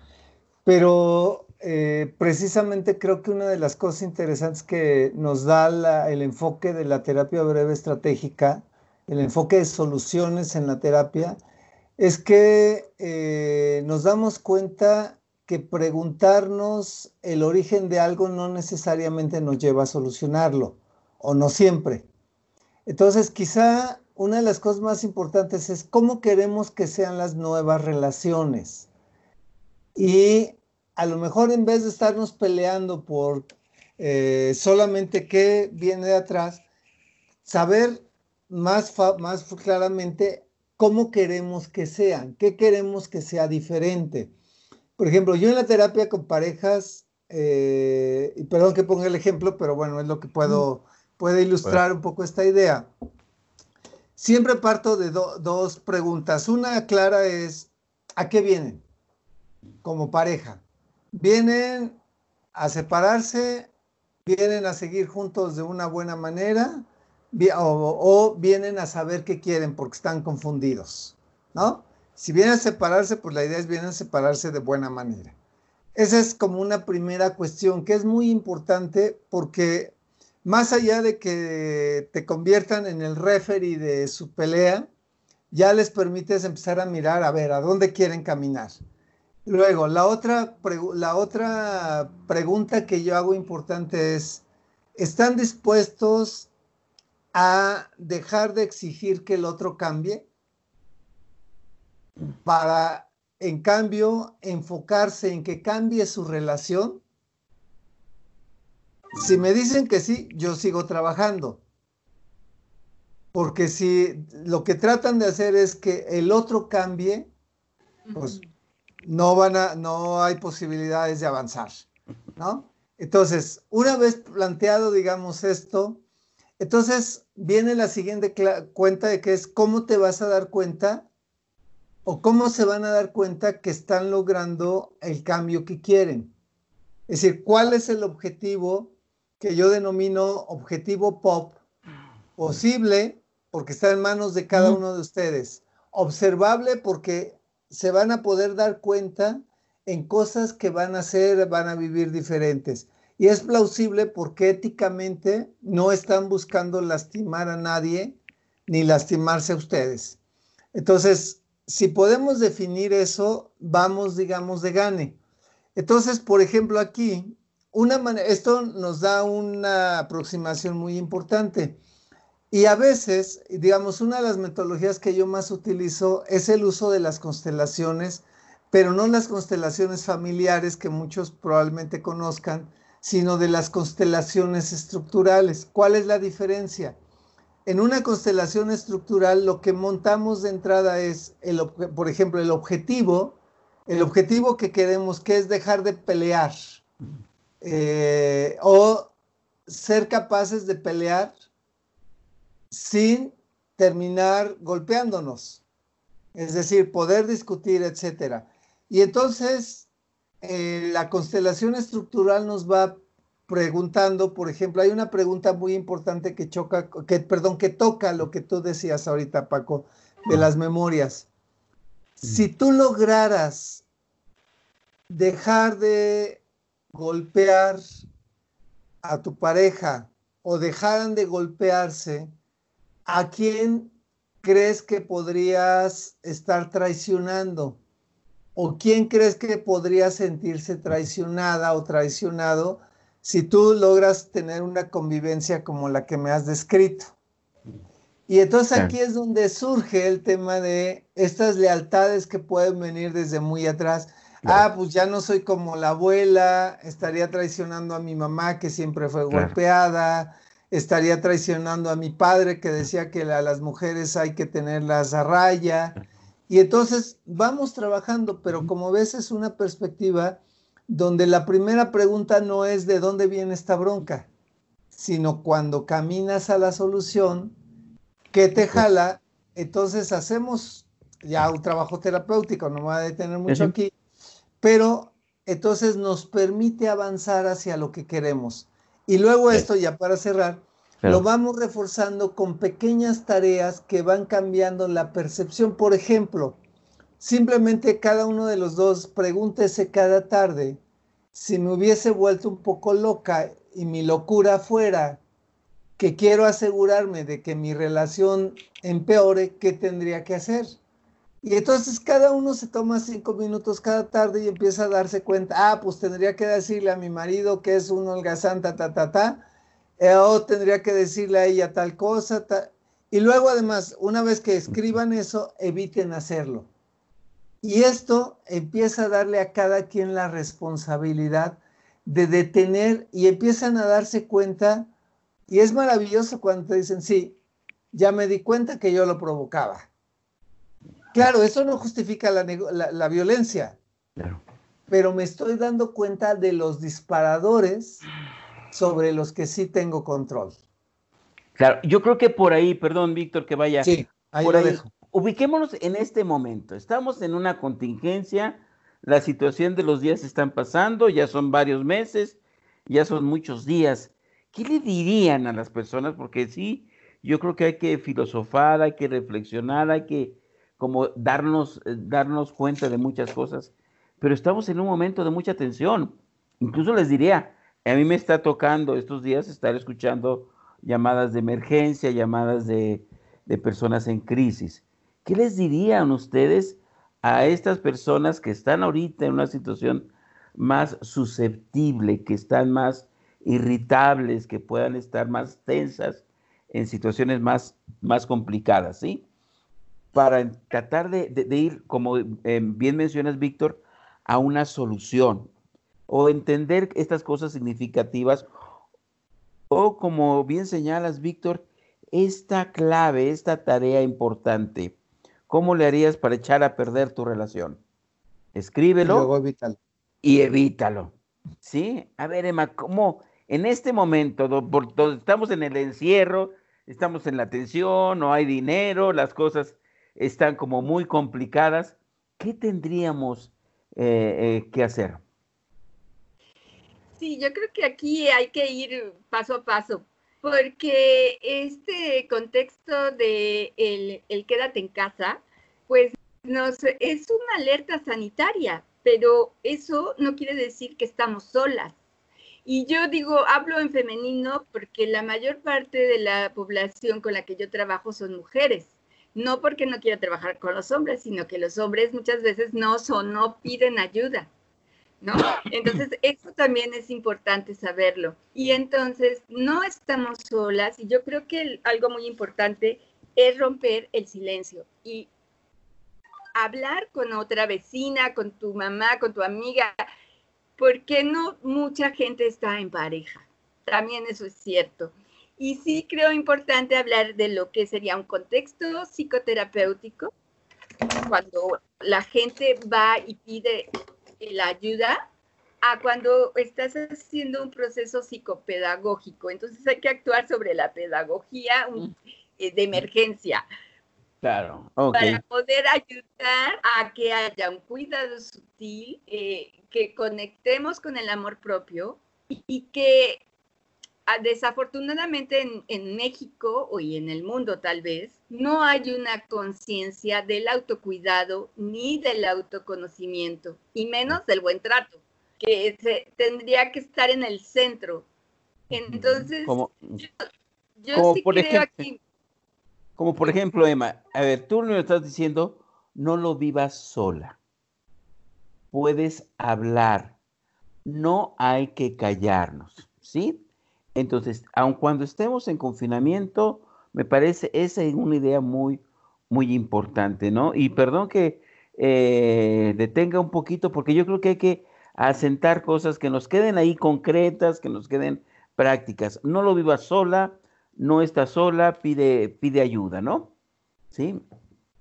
pero eh, precisamente creo que una de las cosas interesantes que nos da el enfoque de la terapia breve estratégica, el enfoque de soluciones en la terapia, es que eh, nos damos cuenta que preguntarnos el origen de algo no necesariamente nos lleva a solucionarlo, o no siempre. Entonces, quizá una de las cosas más importantes es cómo queremos que sean las nuevas relaciones. Y a lo mejor en vez de estarnos peleando por eh, solamente qué viene de atrás, saber más, más claramente cómo queremos que sean, qué queremos que sea diferente. Por ejemplo, yo en la terapia con parejas, eh, perdón que ponga el ejemplo, pero bueno, es lo que puedo, puede ilustrar un poco esta idea. Siempre parto de dos preguntas. Una clara es, ¿a qué vienen como pareja? vienen a separarse, vienen a seguir juntos de una buena manera o, vienen a saber qué quieren porque están confundidos, ¿no? Si vienen a separarse, pues la idea es vienen a separarse de buena manera. Esa es como una primera cuestión que es muy importante porque más allá de que te conviertan en el referee de su pelea, ya les permites empezar a mirar a ver a dónde quieren caminar. Luego, la otra, la otra pregunta que yo hago importante es, ¿están dispuestos a dejar de exigir que el otro cambie? Para, en cambio, enfocarse en que cambie su relación. Si me dicen que sí, yo sigo trabajando. Porque si lo que tratan de hacer es que el otro cambie, pues no van a, no hay posibilidades de avanzar, ¿no? Entonces, una vez planteado, digamos, esto, entonces viene la siguiente cuenta de que es cómo te vas a dar cuenta o cómo se van a dar cuenta que están logrando el cambio que quieren. Es decir, ¿cuál es el objetivo que yo denomino objetivo pop posible porque está en manos de cada uno de ustedes? Observable porque se van a poder dar cuenta en cosas que van a ser, van a vivir diferentes. Y es plausible porque éticamente no están buscando lastimar a nadie ni lastimarse a ustedes. Entonces, si podemos definir eso, vamos, digamos, de gane. Entonces, por ejemplo, aquí, una esto nos da una aproximación muy importante. Y a veces, digamos, una de las metodologías que yo más utilizo es el uso de las constelaciones, pero no las constelaciones familiares que muchos probablemente conozcan, sino de las constelaciones estructurales. ¿Cuál es la diferencia? en una constelación estructural lo que montamos de entrada es, el, por ejemplo, el objetivo, el objetivo que queremos, que es dejar de pelear eh, o ser capaces de pelear sin terminar golpeándonos, es decir, poder discutir, etc. Y entonces eh, la constelación estructural nos va preguntando, por ejemplo, hay una pregunta muy importante que choca, que, perdón, que toca lo que tú decías ahorita, Paco, de las memorias. Si tú lograras dejar de golpear a tu pareja o dejaran de golpearse, ¿a quién crees que podrías estar traicionando? ¿O quién crees que podría sentirse traicionada o traicionado si tú logras tener una convivencia como la que me has descrito. Y entonces aquí es donde surge el tema de estas lealtades que pueden venir desde muy atrás. Ah, pues ya no soy como la abuela, estaría traicionando a mi mamá que siempre fue golpeada, estaría traicionando a mi padre que decía que a las mujeres hay que tenerlas a raya. Y entonces vamos trabajando, pero como ves es una perspectiva donde la primera pregunta no es de dónde viene esta bronca, sino cuando caminas a la solución, ¿qué te jala? Entonces hacemos ya un trabajo terapéutico, no me voy a detener mucho aquí, pero entonces nos permite avanzar hacia lo que queremos. Y luego esto, ya para cerrar, lo vamos reforzando con pequeñas tareas que van cambiando la percepción. Por ejemplo, Simplemente cada uno de los dos pregúntese cada tarde si me hubiese vuelto un poco loca y mi locura fuera que quiero asegurarme de que mi relación empeore, ¿qué tendría que hacer? Y entonces cada uno se toma cinco minutos cada tarde y empieza a darse cuenta, ah, pues tendría que decirle a mi marido que es un holgazán, ta, ta, ta, ta, eh, o tendría que decirle a ella tal cosa, y luego además, una vez que escriban eso, eviten hacerlo. Y esto empieza a darle a cada quien la responsabilidad de detener y empiezan a darse cuenta. Y es maravilloso cuando te dicen, sí, ya me di cuenta que yo lo provocaba. Claro, eso no justifica la, violencia, pero me estoy dando cuenta de los disparadores sobre los que sí tengo control. Claro, yo creo que por ahí, perdón, Víctor, que vaya. Sí, ahí lo dejo ubiquémonos en este momento. Estamos en una contingencia, la situación de los días están pasando, ya son varios meses, ya son muchos días. ¿Qué le dirían a las personas? Porque sí, yo creo que hay que filosofar, hay que reflexionar, hay que como darnos, eh, darnos cuenta de muchas cosas, pero estamos en un momento de mucha tensión. Incluso les diría, a mí me está tocando estos días estar escuchando llamadas de emergencia, llamadas de, de personas en crisis. ¿Qué les dirían ustedes a estas personas que están ahorita en una situación más susceptible, que están más irritables, que puedan estar más tensas en situaciones más, más complicadas, ¿sí? Para tratar de, ir, como eh, bien mencionas, Víctor, a una solución o entender estas cosas significativas o como bien señalas, Víctor, esta clave, esta tarea importante ¿cómo le harías para echar a perder tu relación? Escríbelo. Y luego evítalo. Y evítalo. ¿Sí? A ver, Emma, ¿cómo en este momento, donde estamos en el encierro, estamos en la tensión, no hay dinero, las cosas están como muy complicadas, ¿qué tendríamos eh, eh, que hacer? Sí, yo creo que aquí hay que ir paso a paso, porque este contexto de el, quédate en casa, pues nos, es una alerta sanitaria, pero eso no quiere decir que estamos solas. Y yo digo, hablo en femenino porque la mayor parte de la población con la que yo trabajo son mujeres. No porque no quiera trabajar con los hombres, sino que los hombres muchas veces no son, no piden ayuda. ¿no? Entonces, eso también es importante saberlo. Y entonces, no estamos solas y yo creo que algo muy importante es romper el silencio y hablar con otra vecina, con tu mamá, con tu amiga, porque no mucha gente está en pareja. También eso es cierto. Y sí creo importante hablar de lo que sería un contexto psicoterapéutico, cuando la gente va y pide la ayuda, a cuando estás haciendo un proceso psicopedagógico. Entonces hay que actuar sobre la pedagogía mm. eh, de emergencia. Claro, Para poder ayudar a que haya un cuidado sutil, eh, que conectemos con el amor propio y, que ah, desafortunadamente en, en, México y en el mundo tal vez no hay una conciencia del autocuidado ni del autoconocimiento y menos del buen trato que se, tendría que estar en el centro. Entonces, yo, sí creo aquí como por ejemplo, Emma, a ver, tú me estás diciendo, no lo vivas sola. Puedes hablar. No hay que callarnos, ¿sí? Entonces, aun cuando estemos en confinamiento, me parece esa es una idea muy, muy importante, ¿no? Y perdón que eh, detenga un poquito, porque yo creo que hay que asentar cosas que nos queden ahí concretas, que nos queden prácticas. No lo vivas sola, no está sola, pide, pide ayuda, ¿no? ¿Sí?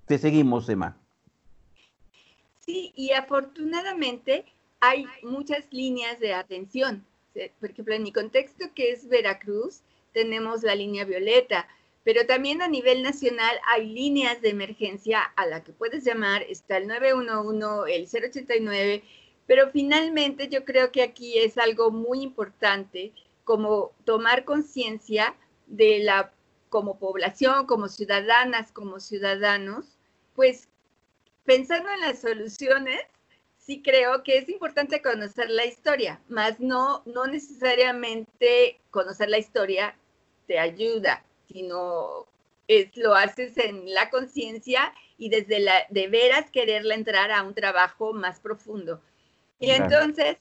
Te seguimos, Emma. Sí, y afortunadamente hay muchas líneas de atención. Por ejemplo, en mi contexto, que es Veracruz, tenemos la línea violeta, pero también a nivel nacional hay líneas de emergencia a la que puedes llamar, está el 911, el 089, pero finalmente yo creo que aquí es algo muy importante como tomar conciencia de la, como población, como ciudadanas, como ciudadanos, pues pensando en las soluciones, sí creo que es importante conocer la historia, más no, no necesariamente conocer la historia te ayuda, sino es, lo haces en la conciencia y desde la, de veras quererla entrar a un trabajo más profundo. Y entonces,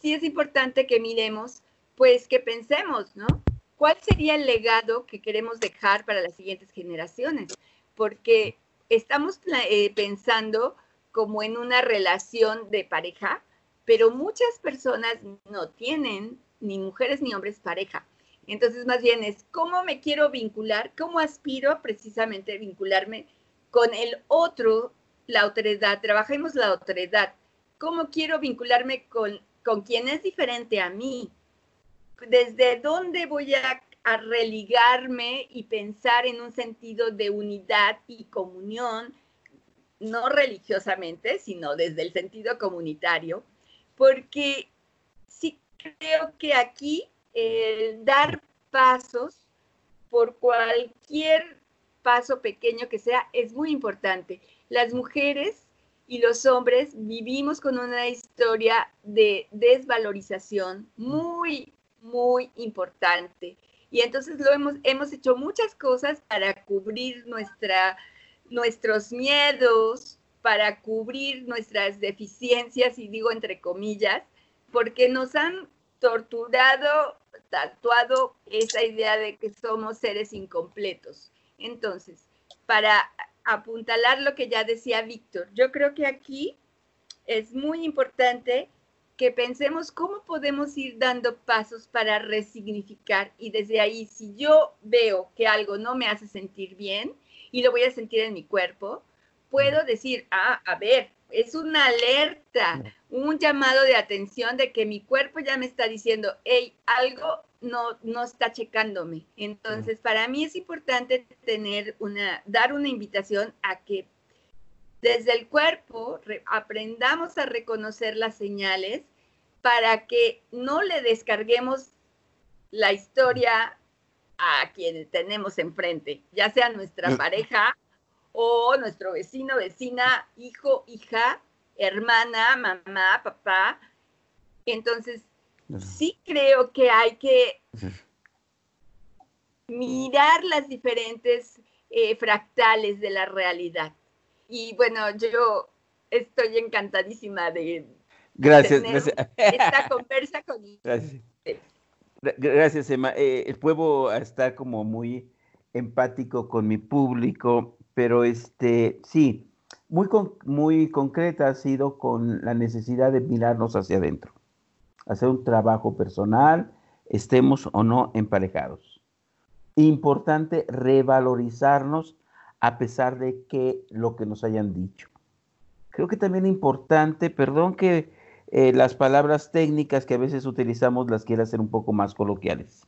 sí es importante que miremos, pues que pensemos, ¿no? ¿cuál sería el legado que queremos dejar para las siguientes generaciones? Porque estamos eh, pensando como en una relación de pareja, pero muchas personas no tienen ni mujeres ni hombres pareja. Entonces, más bien es cómo me quiero vincular, cómo aspiro precisamente a vincularme con el otro, la autoridad, trabajemos la autoridad, cómo quiero vincularme con, con quien es diferente a mí, desde dónde voy a, religarme y pensar en un sentido de unidad y comunión, no religiosamente, sino desde el sentido comunitario, porque sí creo que aquí el dar pasos por cualquier paso pequeño que sea es muy importante. Las mujeres y los hombres vivimos con una historia de desvalorización muy muy importante. Y entonces lo hemos, hemos hecho muchas cosas para cubrir nuestra, nuestros miedos, para cubrir nuestras deficiencias, y digo entre comillas, porque nos han torturado, tatuado esa idea de que somos seres incompletos. Entonces, para apuntalar lo que ya decía Víctor, yo creo que aquí es muy importante que pensemos cómo podemos ir dando pasos para resignificar y desde ahí, si yo veo que algo no me hace sentir bien y lo voy a sentir en mi cuerpo, puedo decir, ah, a ver, es una alerta, un llamado de atención de que mi cuerpo ya me está diciendo, hey, algo no, no está checándome. Entonces, para mí es importante tener una, dar una invitación a que desde el cuerpo aprendamos a reconocer las señales para que no le descarguemos la historia a quien tenemos enfrente, ya sea nuestra pareja o nuestro vecino, vecina, hijo, hija, hermana, mamá, papá. Entonces, sí creo que hay que mirar las diferentes eh, fractales de la realidad. Y bueno, yo estoy encantadísima de... Gracias, gracias. Esta conversa con... Gracias. Gracias, Emma. Eh, puedo estar como muy empático con mi público, pero este, sí, muy, muy concreta ha sido con la necesidad de mirarnos hacia adentro, hacer un trabajo personal, estemos o no emparejados importante revalorizarnos a pesar de que lo que nos hayan dicho. Creo que también importante, perdón que eh, las palabras técnicas que a veces utilizamos las quiera hacer un poco más coloquiales.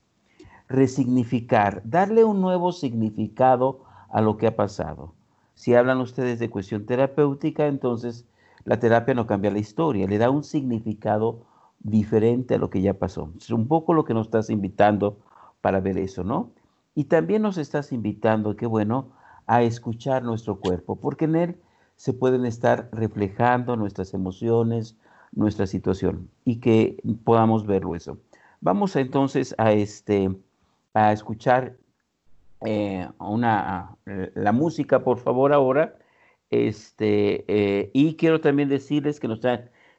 Resignificar, darle un nuevo significado a lo que ha pasado. Si hablan ustedes de cuestión terapéutica, entonces la terapia no cambia la historia, le da un significado diferente a lo que ya pasó. Es un poco lo que nos estás invitando para ver eso, ¿no? Y también nos estás invitando, qué bueno, a escuchar nuestro cuerpo, porque en él se pueden estar reflejando nuestras emociones, nuestra situación y que podamos verlo eso. Vamos entonces a este a escuchar eh, una la música, por favor, ahora. Este, eh, y quiero también decirles que nos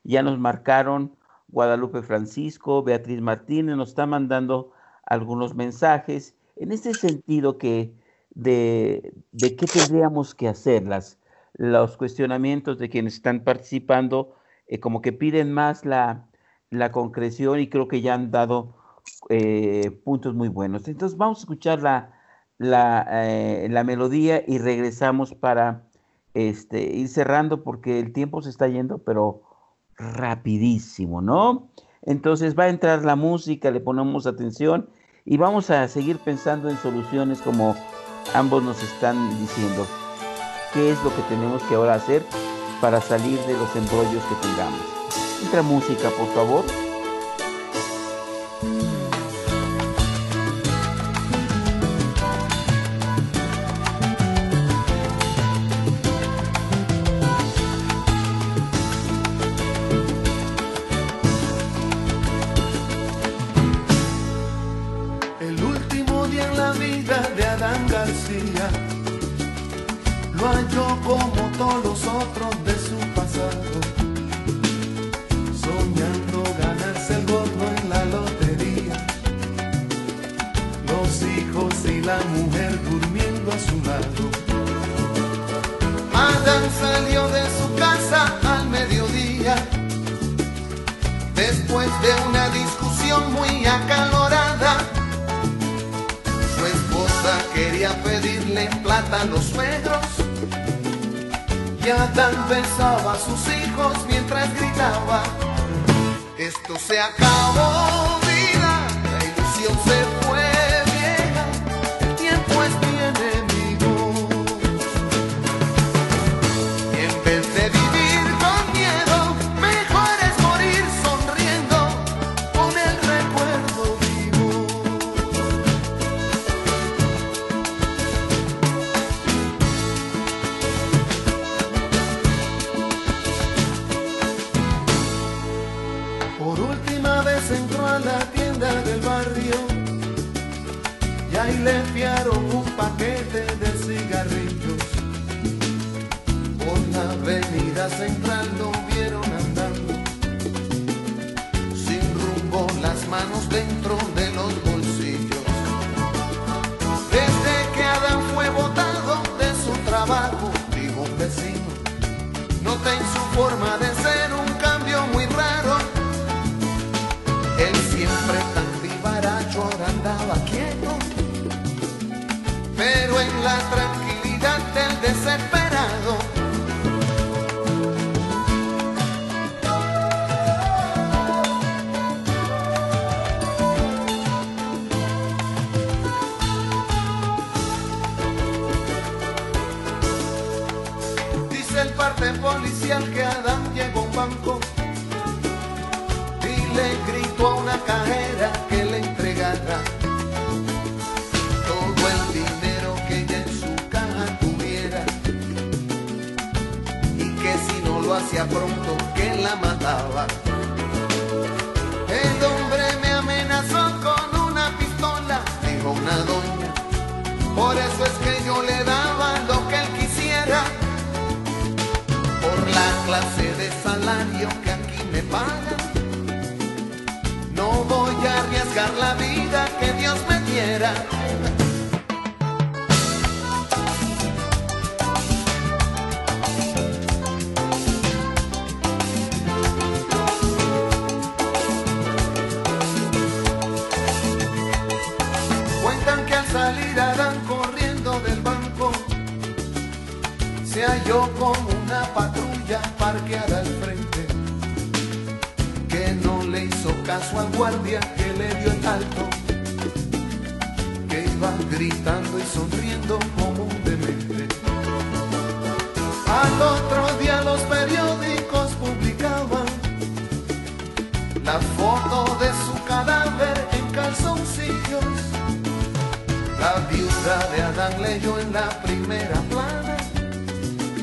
ya nos marcaron Guadalupe Francisco, Beatriz Martínez, nos está mandando algunos mensajes en este sentido que de, de qué tendríamos que hacer, las, los cuestionamientos de quienes están participando, eh, como que piden más la, concreción y creo que ya han dado eh, puntos muy buenos. Entonces vamos a escuchar la, la, eh, melodía y regresamos para este, ir cerrando porque el tiempo se está yendo, pero rapidísimo, ¿no? Entonces va a entrar la música, le ponemos atención y vamos a seguir pensando en soluciones como ambos nos están diciendo. ¿Qué es lo que tenemos que ahora hacer para salir de los embrollos que tengamos? Entra música, por favor. Parqueada al frente, que no le hizo caso al guardia que le dio el alto, que iba gritando y sonriendo como un demente. Al otro día los periódicos publicaban la foto de su cadáver en calzoncillos. La viuda de Adán leyó en la primera.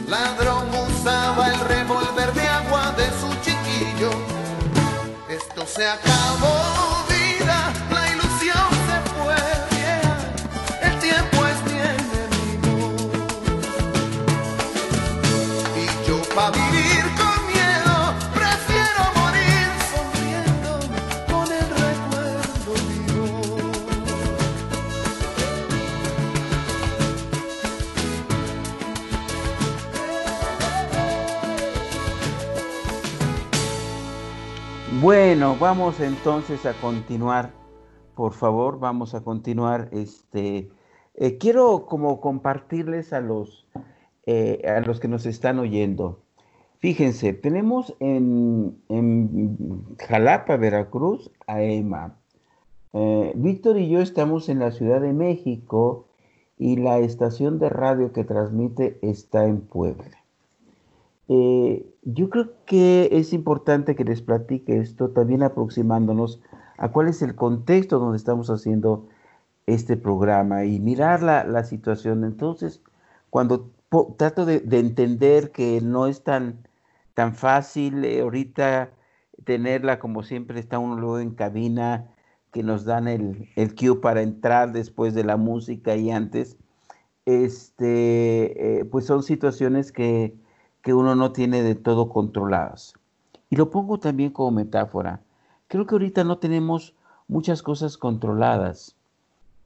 Ladrón usaba el revólver de agua de su chiquillo. Esto se acabó, vamos entonces a continuar. Por favor, vamos a continuar. Este, eh, quiero como compartirles a los, eh, a los que nos están oyendo. Fíjense, tenemos en, Jalapa, Veracruz, a Emma. Eh, Víctor y yo estamos en la Ciudad de México y la estación de radio que transmite está en Puebla. Eh, yo creo que es importante que les platique esto, también aproximándonos a cuál es el contexto donde estamos haciendo este programa y mirar la, la situación. Entonces, cuando trato de, de entender que no es tan, tan fácil eh, ahorita tenerla como siempre está uno luego en cabina, que nos dan el, el cue para entrar después de la música y antes, este, eh, pues son situaciones que, que uno no tiene de todo controladas. Y lo pongo también como metáfora. Creo que ahorita no tenemos muchas cosas controladas,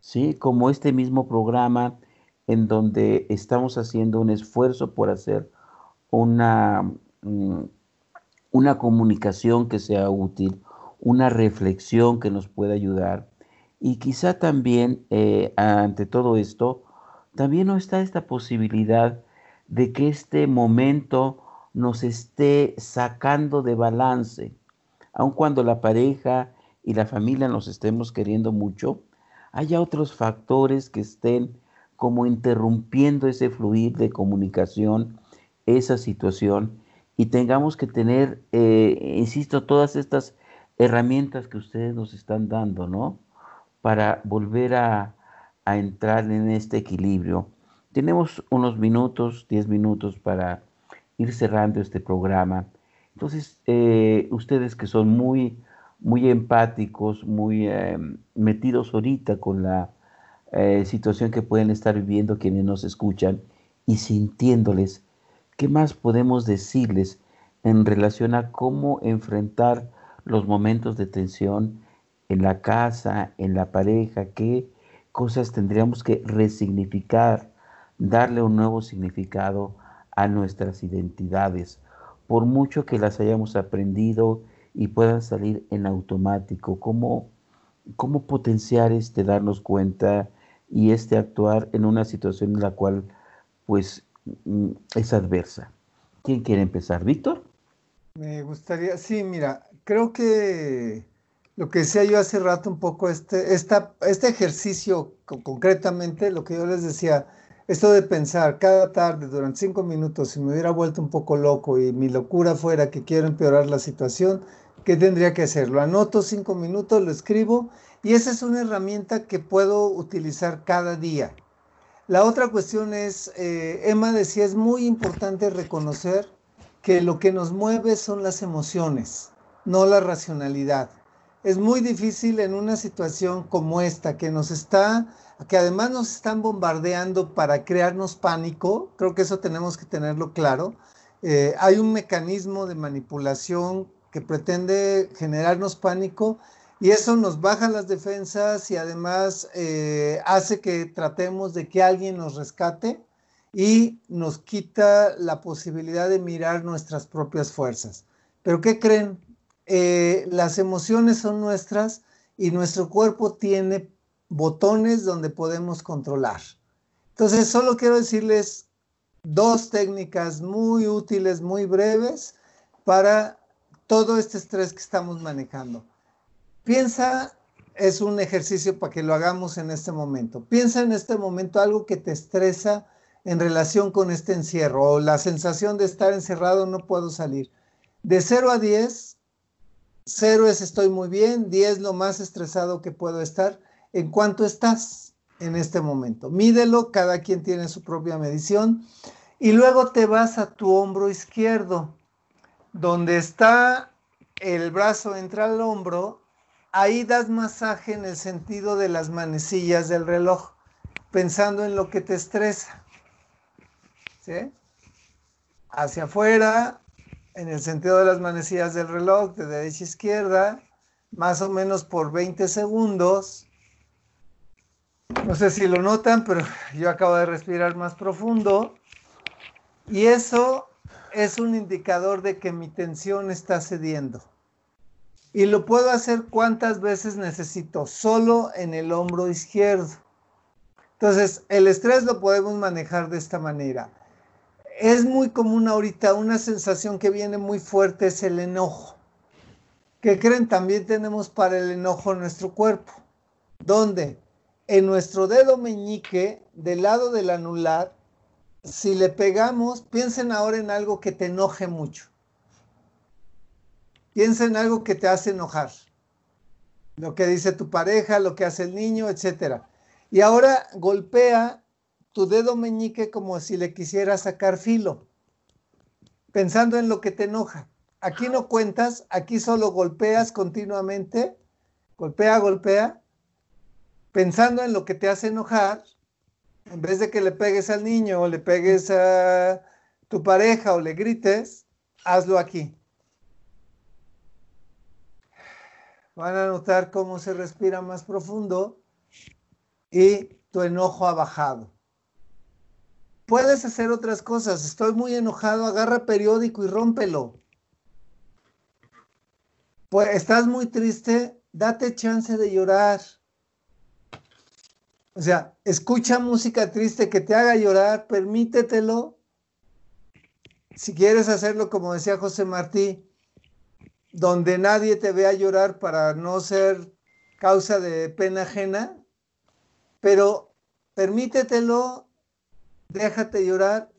¿sí? Como este mismo programa en donde estamos haciendo un esfuerzo por hacer una, mm, una comunicación que sea útil, una reflexión que nos pueda ayudar. Y quizá también, eh, ante todo esto, también no está esta posibilidad de que este momento nos esté sacando de balance, aun cuando la pareja y la familia nos estemos queriendo mucho, haya otros factores que estén como interrumpiendo ese fluir de comunicación, esa situación, y tengamos que tener, eh, insisto, todas estas herramientas que ustedes nos están dando, ¿no? Para volver a, a entrar en este equilibrio. Tenemos unos minutos, 10 minutos para ir cerrando este programa. Entonces, eh, ustedes que son muy, muy empáticos, muy eh, metidos ahorita con la eh, situación que pueden estar viviendo quienes nos escuchan y sintiéndoles, ¿qué más podemos decirles en relación a cómo enfrentar los momentos de tensión en la casa, en la pareja? ¿Qué cosas tendríamos que resignificar, darle un nuevo significado a nuestras identidades? por mucho que las hayamos aprendido y puedan salir en automático, cómo, cómo potenciar este darnos cuenta y este actuar en una situación en la cual pues mm, es adversa. ¿Quién quiere empezar? ¿Víctor? Me gustaría, sí, mira, creo que lo que decía yo hace rato un poco, este, este ejercicio co- concretamente, lo que yo les decía, esto de pensar cada tarde durante cinco minutos, si me hubiera vuelto un poco loco y mi locura fuera que quiero empeorar la situación, ¿qué tendría que hacer? Lo anoto cinco minutos, lo escribo y esa es una herramienta que puedo utilizar cada día. La otra cuestión es, eh, Emma decía, es muy importante reconocer que lo que nos mueve son las emociones, no la racionalidad. Es muy difícil en una situación como esta, que nos está, que además nos están bombardeando para crearnos pánico, creo que eso tenemos que tenerlo claro. Eh, hay un mecanismo de manipulación que pretende generarnos pánico y eso nos baja las defensas y además eh, hace que tratemos de que alguien nos rescate y nos quita la posibilidad de mirar nuestras propias fuerzas. Pero ¿qué creen? Eh, las emociones son nuestras y nuestro cuerpo tiene botones donde podemos controlar. Entonces, solo quiero decirles, dos técnicas muy útiles, muy breves para todo este estrés que estamos manejando. Piensa, es un ejercicio para que lo hagamos en este momento. Piensa en este momento algo que te estresa en relación con este encierro o la sensación de estar encerrado, no puedo salir. De 0 a 10, 0 es estoy muy bien, 10 lo más estresado que puedo estar. ¿En cuánto estás en este momento? Mídelo, cada quien tiene su propia medición. Y luego te vas a tu hombro izquierdo, donde está el brazo entra al hombro, ahí das masaje en el sentido de las manecillas del reloj, pensando en lo que te estresa. ¿Sí? Hacia afuera, en el sentido de las manecillas del reloj, de derecha a izquierda, más o menos por 20 segundos. No sé si lo notan, pero yo acabo de respirar más profundo. Y eso es un indicador de que mi tensión está cediendo. Y lo puedo hacer cuantas veces necesito, solo en el hombro izquierdo. Entonces, el estrés lo podemos manejar de esta manera. Es muy común ahorita una sensación que viene muy fuerte, es el enojo. ¿Qué creen? También tenemos para el enojo nuestro cuerpo. ¿Dónde? En nuestro dedo meñique, del lado del anular, si le pegamos, piensen ahora en algo que te enoje mucho. Piensa en algo que te hace enojar. Lo que dice tu pareja, lo que hace el niño, etc. Y ahora golpea tu dedo meñique como si le quisiera sacar filo, pensando en lo que te enoja. Aquí no cuentas, aquí solo golpeas continuamente, golpea, golpea, pensando en lo que te hace enojar en vez de que le pegues al niño o le pegues a tu pareja o le grites, hazlo aquí. Van a notar cómo se respira más profundo y tu enojo ha bajado. Puedes hacer otras cosas. Estoy muy enojado, agarra periódico y rómpelo. Pues estás muy triste, date chance de llorar. O sea, escucha música triste que te haga llorar, permítetelo. Si quieres hacerlo, como decía José Martí, donde nadie te vea llorar para no ser causa de pena ajena, pero permítetelo, déjate llorar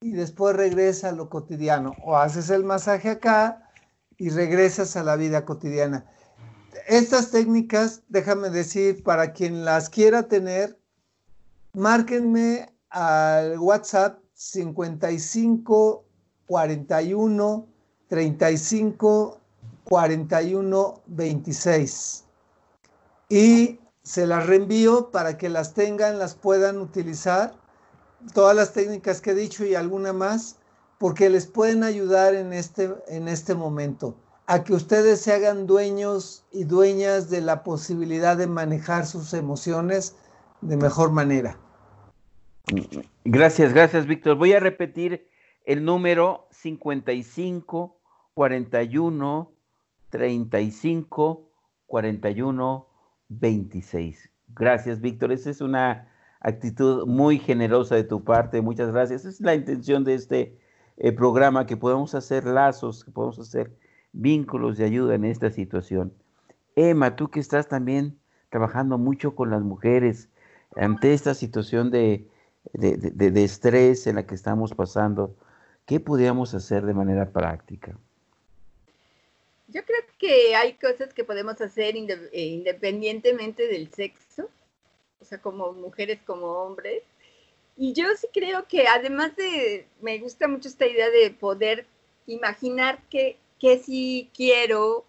y después regresa a lo cotidiano. O haces el masaje acá y regresas a la vida cotidiana estas técnicas, déjame decir, para quien las quiera tener, márquenme al WhatsApp 55 41 35 41 26 y se las reenvío para que las tengan, las puedan utilizar, todas las técnicas que he dicho y alguna más, porque les pueden ayudar en este, en este momento a que ustedes se hagan dueños y dueñas de la posibilidad de manejar sus emociones de mejor manera. Gracias, gracias, Víctor. Voy a repetir el número 55 41 35 41 26. Gracias, Víctor. Esa es una actitud muy generosa de tu parte. Muchas gracias. Esa es la intención de este eh, programa, que podamos hacer lazos, que podamos hacer vínculos de ayuda en esta situación. Emma, tú que estás también trabajando mucho con las mujeres ante esta situación de, de, estrés en la que estamos pasando, ¿qué podríamos hacer de manera práctica? Yo creo que hay cosas que podemos hacer eh, independientemente del sexo, o sea, como mujeres, como hombres. Y yo sí creo que además de, me gusta mucho esta idea de poder imaginar que que si quiero,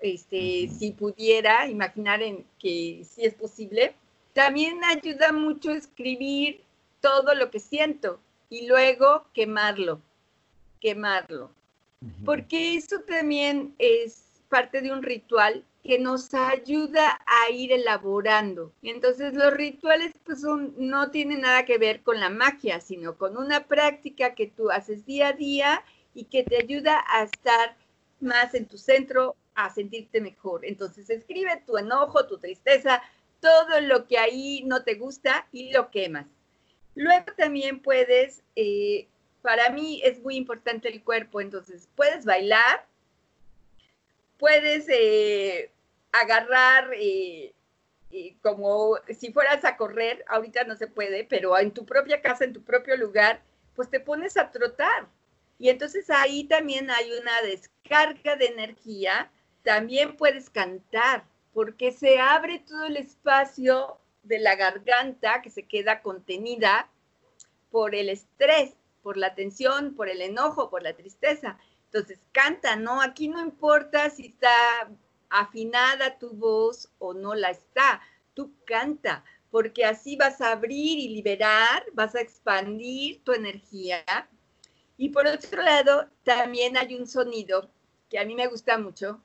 este, si pudiera imaginar en que si es posible, también ayuda mucho escribir todo lo que siento y luego quemarlo, quemarlo. Porque eso también es parte de un ritual que nos ayuda a ir elaborando. Entonces los rituales pues son, no tienen nada que ver con la magia, sino con una práctica que tú haces día a día y que te ayuda a estar más en tu centro, a sentirte mejor. Entonces escribe tu enojo, tu tristeza, todo lo que ahí no te gusta y lo quemas. Luego también puedes, eh, para mí es muy importante el cuerpo, entonces puedes bailar, puedes eh, agarrar eh, como si fueras a correr, ahorita no se puede, pero en tu propia casa, en tu propio lugar, pues te pones a trotar. Y entonces ahí también hay una descarga de energía, también puedes cantar, porque se abre todo el espacio de la garganta que se queda contenida por el estrés, por la tensión, por el enojo, por la tristeza. Entonces, canta, ¿no? Aquí no importa si está afinada tu voz o no la está, tú canta, porque así vas a abrir y liberar, vas a expandir tu energía. Y por otro lado, también hay un sonido que a mí me gusta mucho,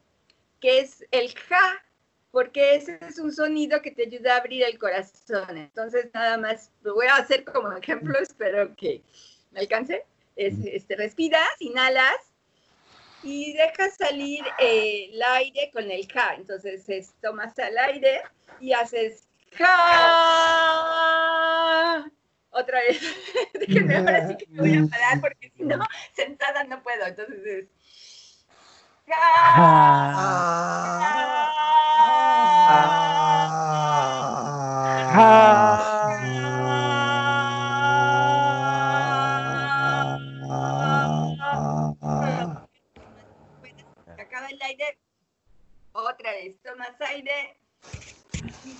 que es el ja, porque ese es un sonido que te ayuda a abrir el corazón. Entonces, nada más, lo voy a hacer como ejemplo, espero que me alcance. este, respiras, inhalas y dejas salir eh, el aire con el ja. Entonces, es, tomas el aire y haces ja. Otra vez. Déjenme ahora sí que me voy a parar porque si no, sentada no puedo. Entonces es. Acaba el aire. Otra vez, tomas aire y.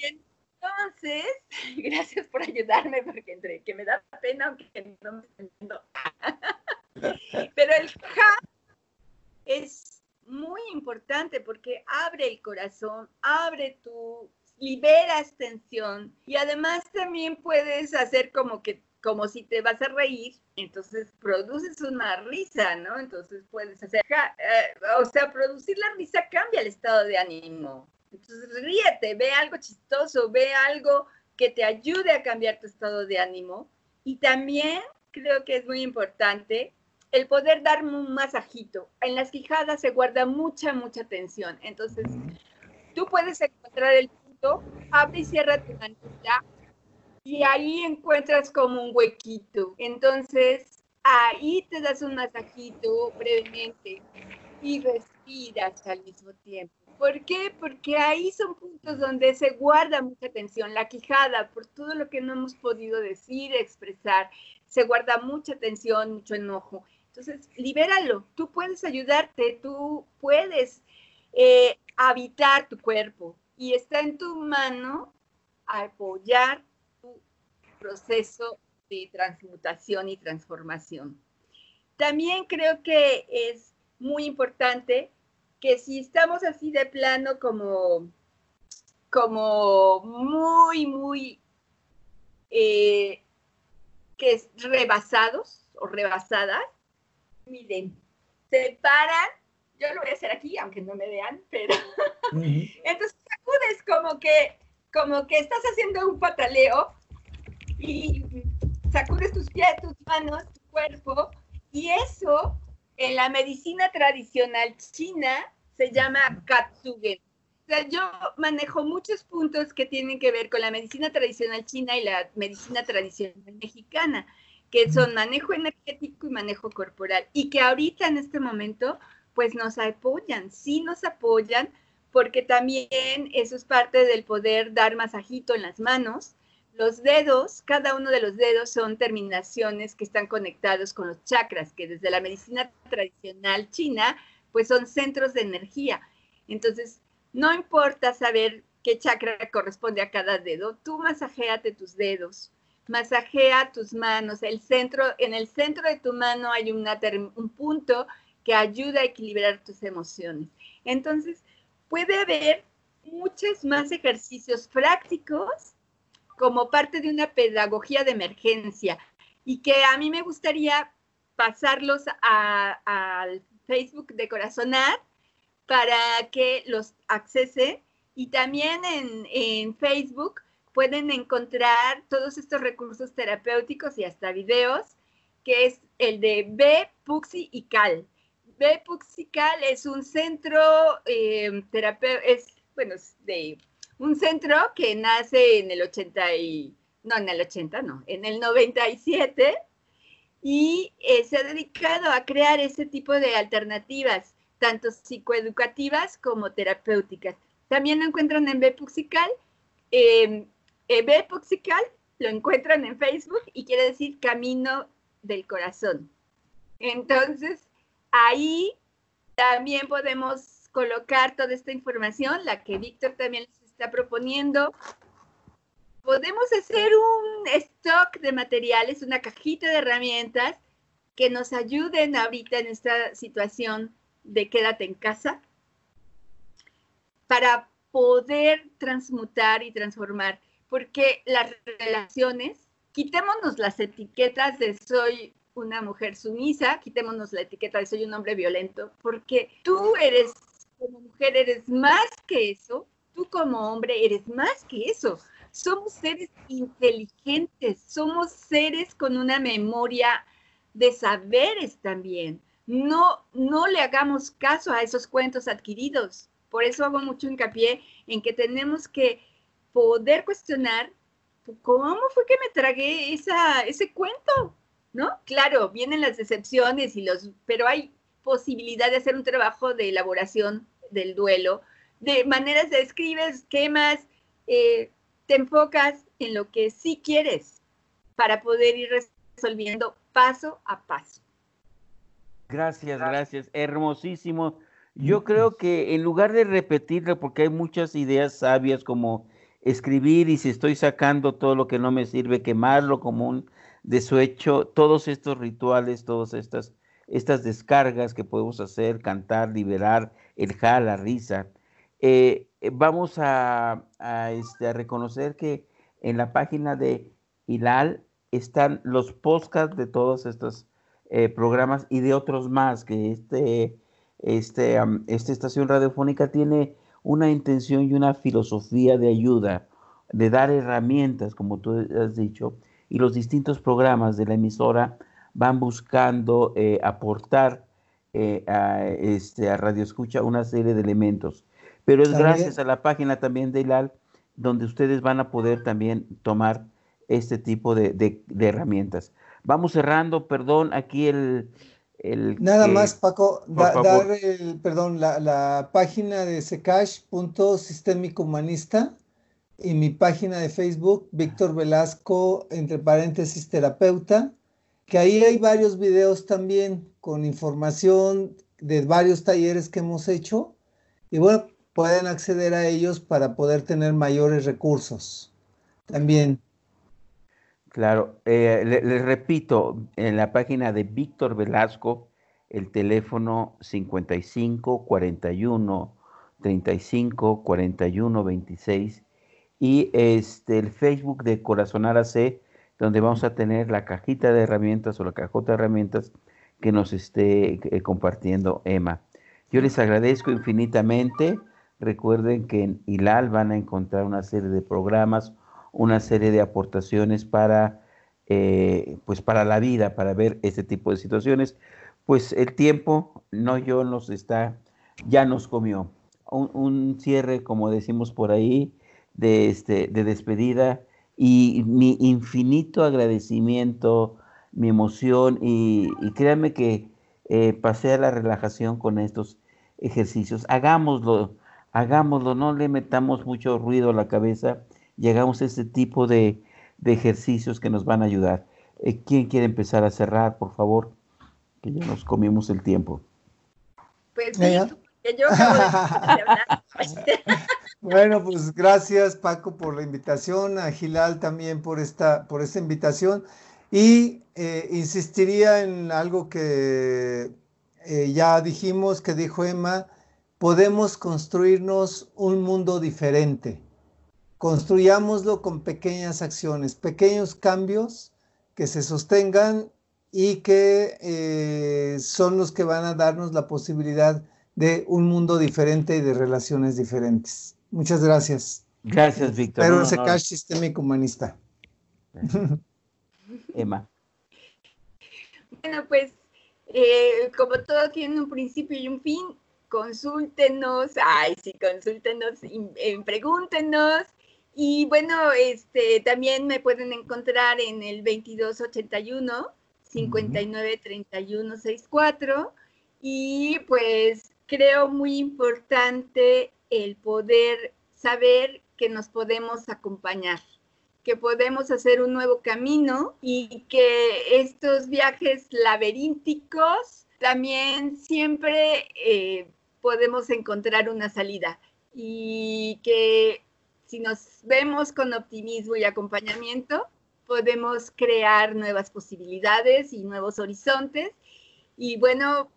entonces, gracias por ayudarme, porque entre que me da pena, aunque no me entiendo. Pero el ja es muy importante porque abre el corazón, abre tu, liberas tensión y además también puedes hacer como que como si te vas a reír, entonces produces una risa, ¿no? Entonces puedes hacer, eh, o sea, producir la risa cambia el estado de ánimo. Entonces ríete, ve algo chistoso, ve algo que te ayude a cambiar tu estado de ánimo. Y también creo que es muy importante el poder dar un masajito. En las quijadas se guarda mucha, mucha tensión. Entonces, tú puedes encontrar el punto, abre y cierra tu manita y ahí encuentras como un huequito. Entonces, ahí te das un masajito brevemente y respiras al mismo tiempo. ¿Por qué? Porque ahí son puntos donde se guarda mucha tensión, la quijada, por todo lo que no hemos podido decir, expresar, se guarda mucha tensión, mucho enojo. Entonces, libéralo, tú puedes ayudarte, tú puedes eh, habitar tu cuerpo y está en tu mano apoyar proceso de transmutación y transformación. También creo que es muy importante que si estamos así de plano como, como muy, muy eh, que es rebasados o rebasadas, miren, se paran, yo lo voy a hacer aquí, aunque no me vean, pero entonces sacudes como que, como que estás haciendo un pataleo y sacudes tus pies, tus manos, tu cuerpo, y eso en la medicina tradicional china se llama katsugen. O sea, yo manejo muchos puntos que tienen que ver con la medicina tradicional china y la medicina tradicional mexicana que son manejo energético y manejo corporal, y que ahorita en este momento, pues nos apoyan, sí nos apoyan, porque también eso es parte del poder dar masajito en las manos. Los dedos, cada uno de los dedos son terminaciones que están conectados con los chakras, que desde la medicina tradicional china, pues son centros de energía. Entonces, no importa saber qué chakra corresponde a cada dedo, tú masajéate tus dedos, masajea tus manos. El centro, en el centro de tu mano hay un punto que ayuda a equilibrar tus emociones. Entonces, puede haber muchos más ejercicios prácticos como parte de una pedagogía de emergencia y que a mí me gustaría pasarlos al Facebook de Corazonar para que los accese y también en, en Facebook pueden encontrar todos estos recursos terapéuticos y hasta videos, que es el de B, Puxi y Cal. Bepuxical es un centro eh, es, bueno, de un centro que nace en el 80 y, no, en el 80, no, en el 97 y eh, se ha dedicado a crear ese tipo de alternativas, tanto psicoeducativas como terapéuticas. También lo encuentran en Bepuxical. Eh, Bepuxical lo encuentran en Facebook y quiere decir Camino del Corazón. Entonces, ahí también podemos colocar toda esta información, la que Víctor también les está proponiendo. Podemos hacer un stock de materiales, una cajita de herramientas que nos ayuden ahorita en esta situación de quédate en casa para poder transmutar y transformar, porque las relaciones, quitémonos las etiquetas de soy una mujer sumisa, quitémonos la etiqueta de soy un hombre violento, porque tú eres, como mujer, eres más que eso, tú como hombre eres más que eso. Somos seres inteligentes, somos seres con una memoria de saberes también. No, no le hagamos caso a esos cuentos adquiridos. Por eso hago mucho hincapié en que tenemos que poder cuestionar cómo fue que me tragué esa, ese cuento, ¿no? Claro, vienen las decepciones y los, pero hay posibilidad de hacer un trabajo de elaboración del duelo, de maneras de escribes, quemas, eh, te enfocas en lo que sí quieres para poder ir resolviendo paso a paso. Gracias, gracias. Hermosísimo. Yo creo que en lugar de repetirlo, porque hay muchas ideas sabias como escribir y si estoy sacando todo lo que no me sirve, quemarlo como un de su hecho, todos estos rituales, todas estas, estas descargas que podemos hacer, cantar, liberar, el ja, la risa. Eh, eh, vamos a, este, a, reconocer que en la página de Hilal están los podcasts de todos estos eh, programas y de otros más, que este, este, esta estación radiofónica tiene una intención y una filosofía de ayuda, de dar herramientas, como tú has dicho, y los distintos programas de la emisora van buscando eh, aportar a, este, a Radio Escucha una serie de elementos. Pero es gracias a la página también de ILAL donde ustedes van a poder también tomar este tipo de, herramientas. Vamos cerrando, perdón, aquí el... Nada más, Paco, dar el, perdón, la, la página de secash.sistémico humanista y mi página de Facebook, Víctor Velasco, entre paréntesis, terapeuta, que ahí hay varios videos también con información de varios talleres que hemos hecho. Y bueno, pueden acceder a ellos para poder tener mayores recursos también. Claro, eh, les repito, en la página de Víctor Velasco, el teléfono 55 41 35 41 26 y este, el Facebook de Corazonar AC, donde vamos a tener la cajita de herramientas o la cajota de herramientas que nos esté eh, compartiendo Emma. Yo les agradezco infinitamente. Recuerden que en ILAL van a encontrar una serie de programas, una serie de aportaciones para, eh, pues para la vida, para ver este tipo de situaciones. Pues el tiempo, no yo, nos está, ya nos comió. un cierre, como decimos por ahí, de, este, de despedida y mi infinito agradecimiento, mi emoción y, créanme que eh, pasé a la relajación con estos ejercicios. Hagámoslo, hagámoslo, no le metamos mucho ruido a la cabeza y hagamos este tipo de, ejercicios que nos van a ayudar. Eh, ¿Quién quiere empezar a cerrar, por favor? Que ya nos comimos el tiempo. Pues yo Bueno, pues gracias Paco por la invitación, a Gilal también por esta, por esta invitación y eh, insistiría en algo que eh, ya dijimos, que dijo Emma, podemos construirnos un mundo diferente. Construyámoslo con pequeñas acciones, pequeños cambios que se sostengan y que eh, son los que van a darnos la posibilidad de un mundo diferente y de relaciones diferentes. Muchas gracias. Gracias, Víctor. Pero ese cash sistémico humanista. Emma. Bueno, pues eh, como todo tiene un principio y un fin, consúltenos, ay, sí, consúltenos, pregúntenos. Y bueno, este, también me pueden encontrar en el 2281 593164 y pues creo muy importante el poder saber que nos podemos acompañar, que podemos hacer un nuevo camino y que estos viajes laberínticos también siempre eh, podemos encontrar una salida y que si nos vemos con optimismo y acompañamiento, podemos crear nuevas posibilidades y nuevos horizontes. Y bueno,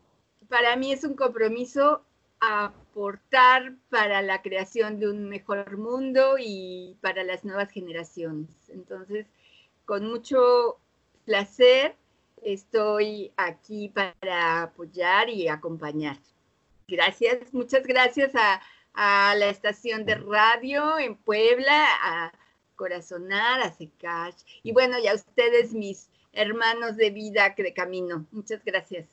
para mí es un compromiso aportar para la creación de un mejor mundo y para las nuevas generaciones. Entonces, con mucho placer estoy aquí para apoyar y acompañar. Gracias, muchas gracias a, la estación de radio en Puebla, a Corazonar, a Secash y bueno, y a ustedes, mis hermanos de vida, de camino. Muchas gracias.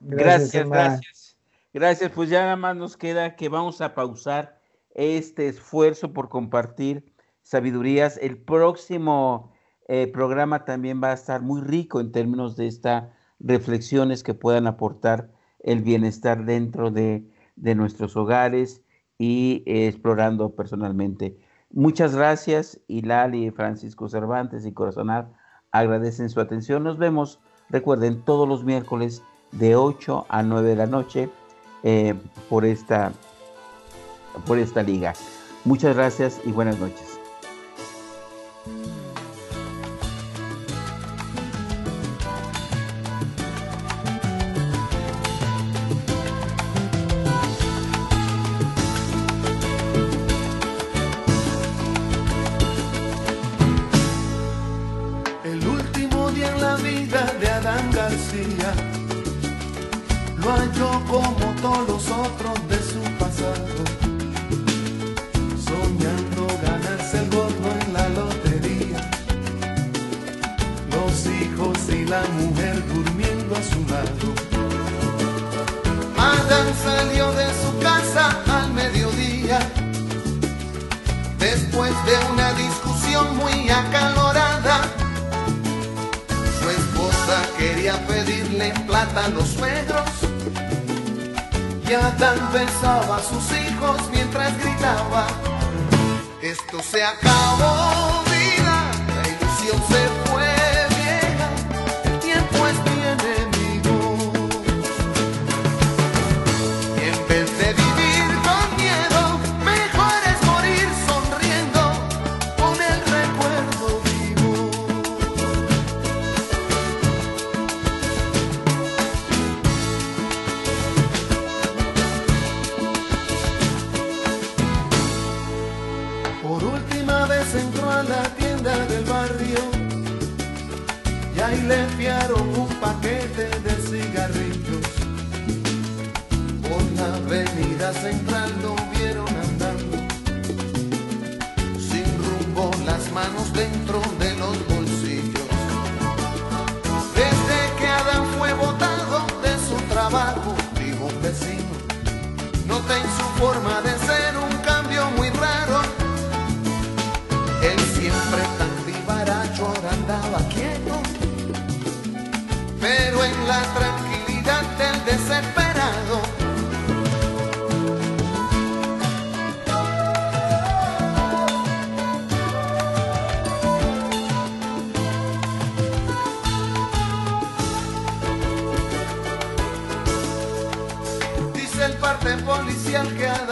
Gracias, gracias. Gracias, pues ya nada más nos queda que vamos a pausar este esfuerzo por compartir sabidurías. El próximo eh, programa también va a estar muy rico en términos de estas reflexiones que puedan aportar el bienestar dentro de, nuestros hogares y explorando personalmente. Muchas gracias, Hilali, Francisco Cervantes y Corazonar agradecen su atención. Nos vemos, recuerden, todos los miércoles de 8 a 9 de la noche eh, por, esta, por esta liga. Muchas gracias y buenas noches. iglesia que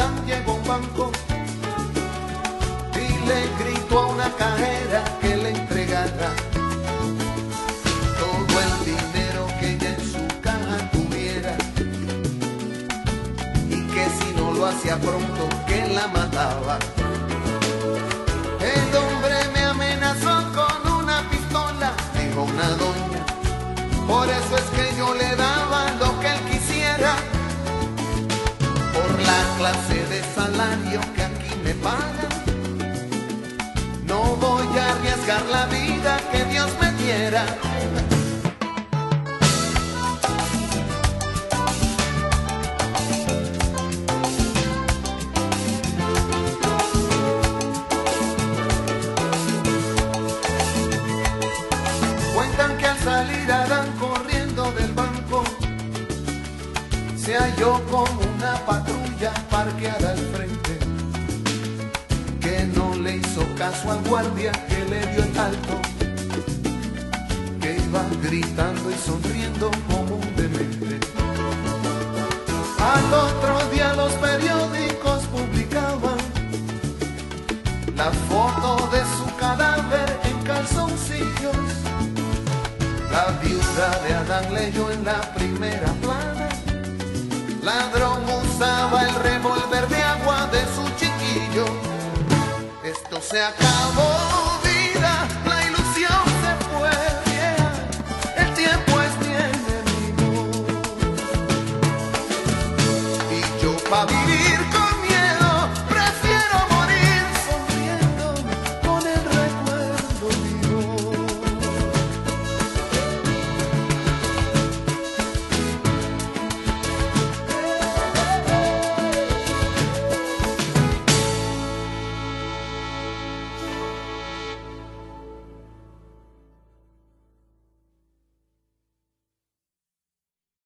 No voy a arriesgar la vida que Dios me diera. Guardia que le dio el alto, que iba gritando y sonriendo como un demente. Al otro día los periódicos publicaban la foto de su cadáver en calzoncillos. La viuda de Adán leyó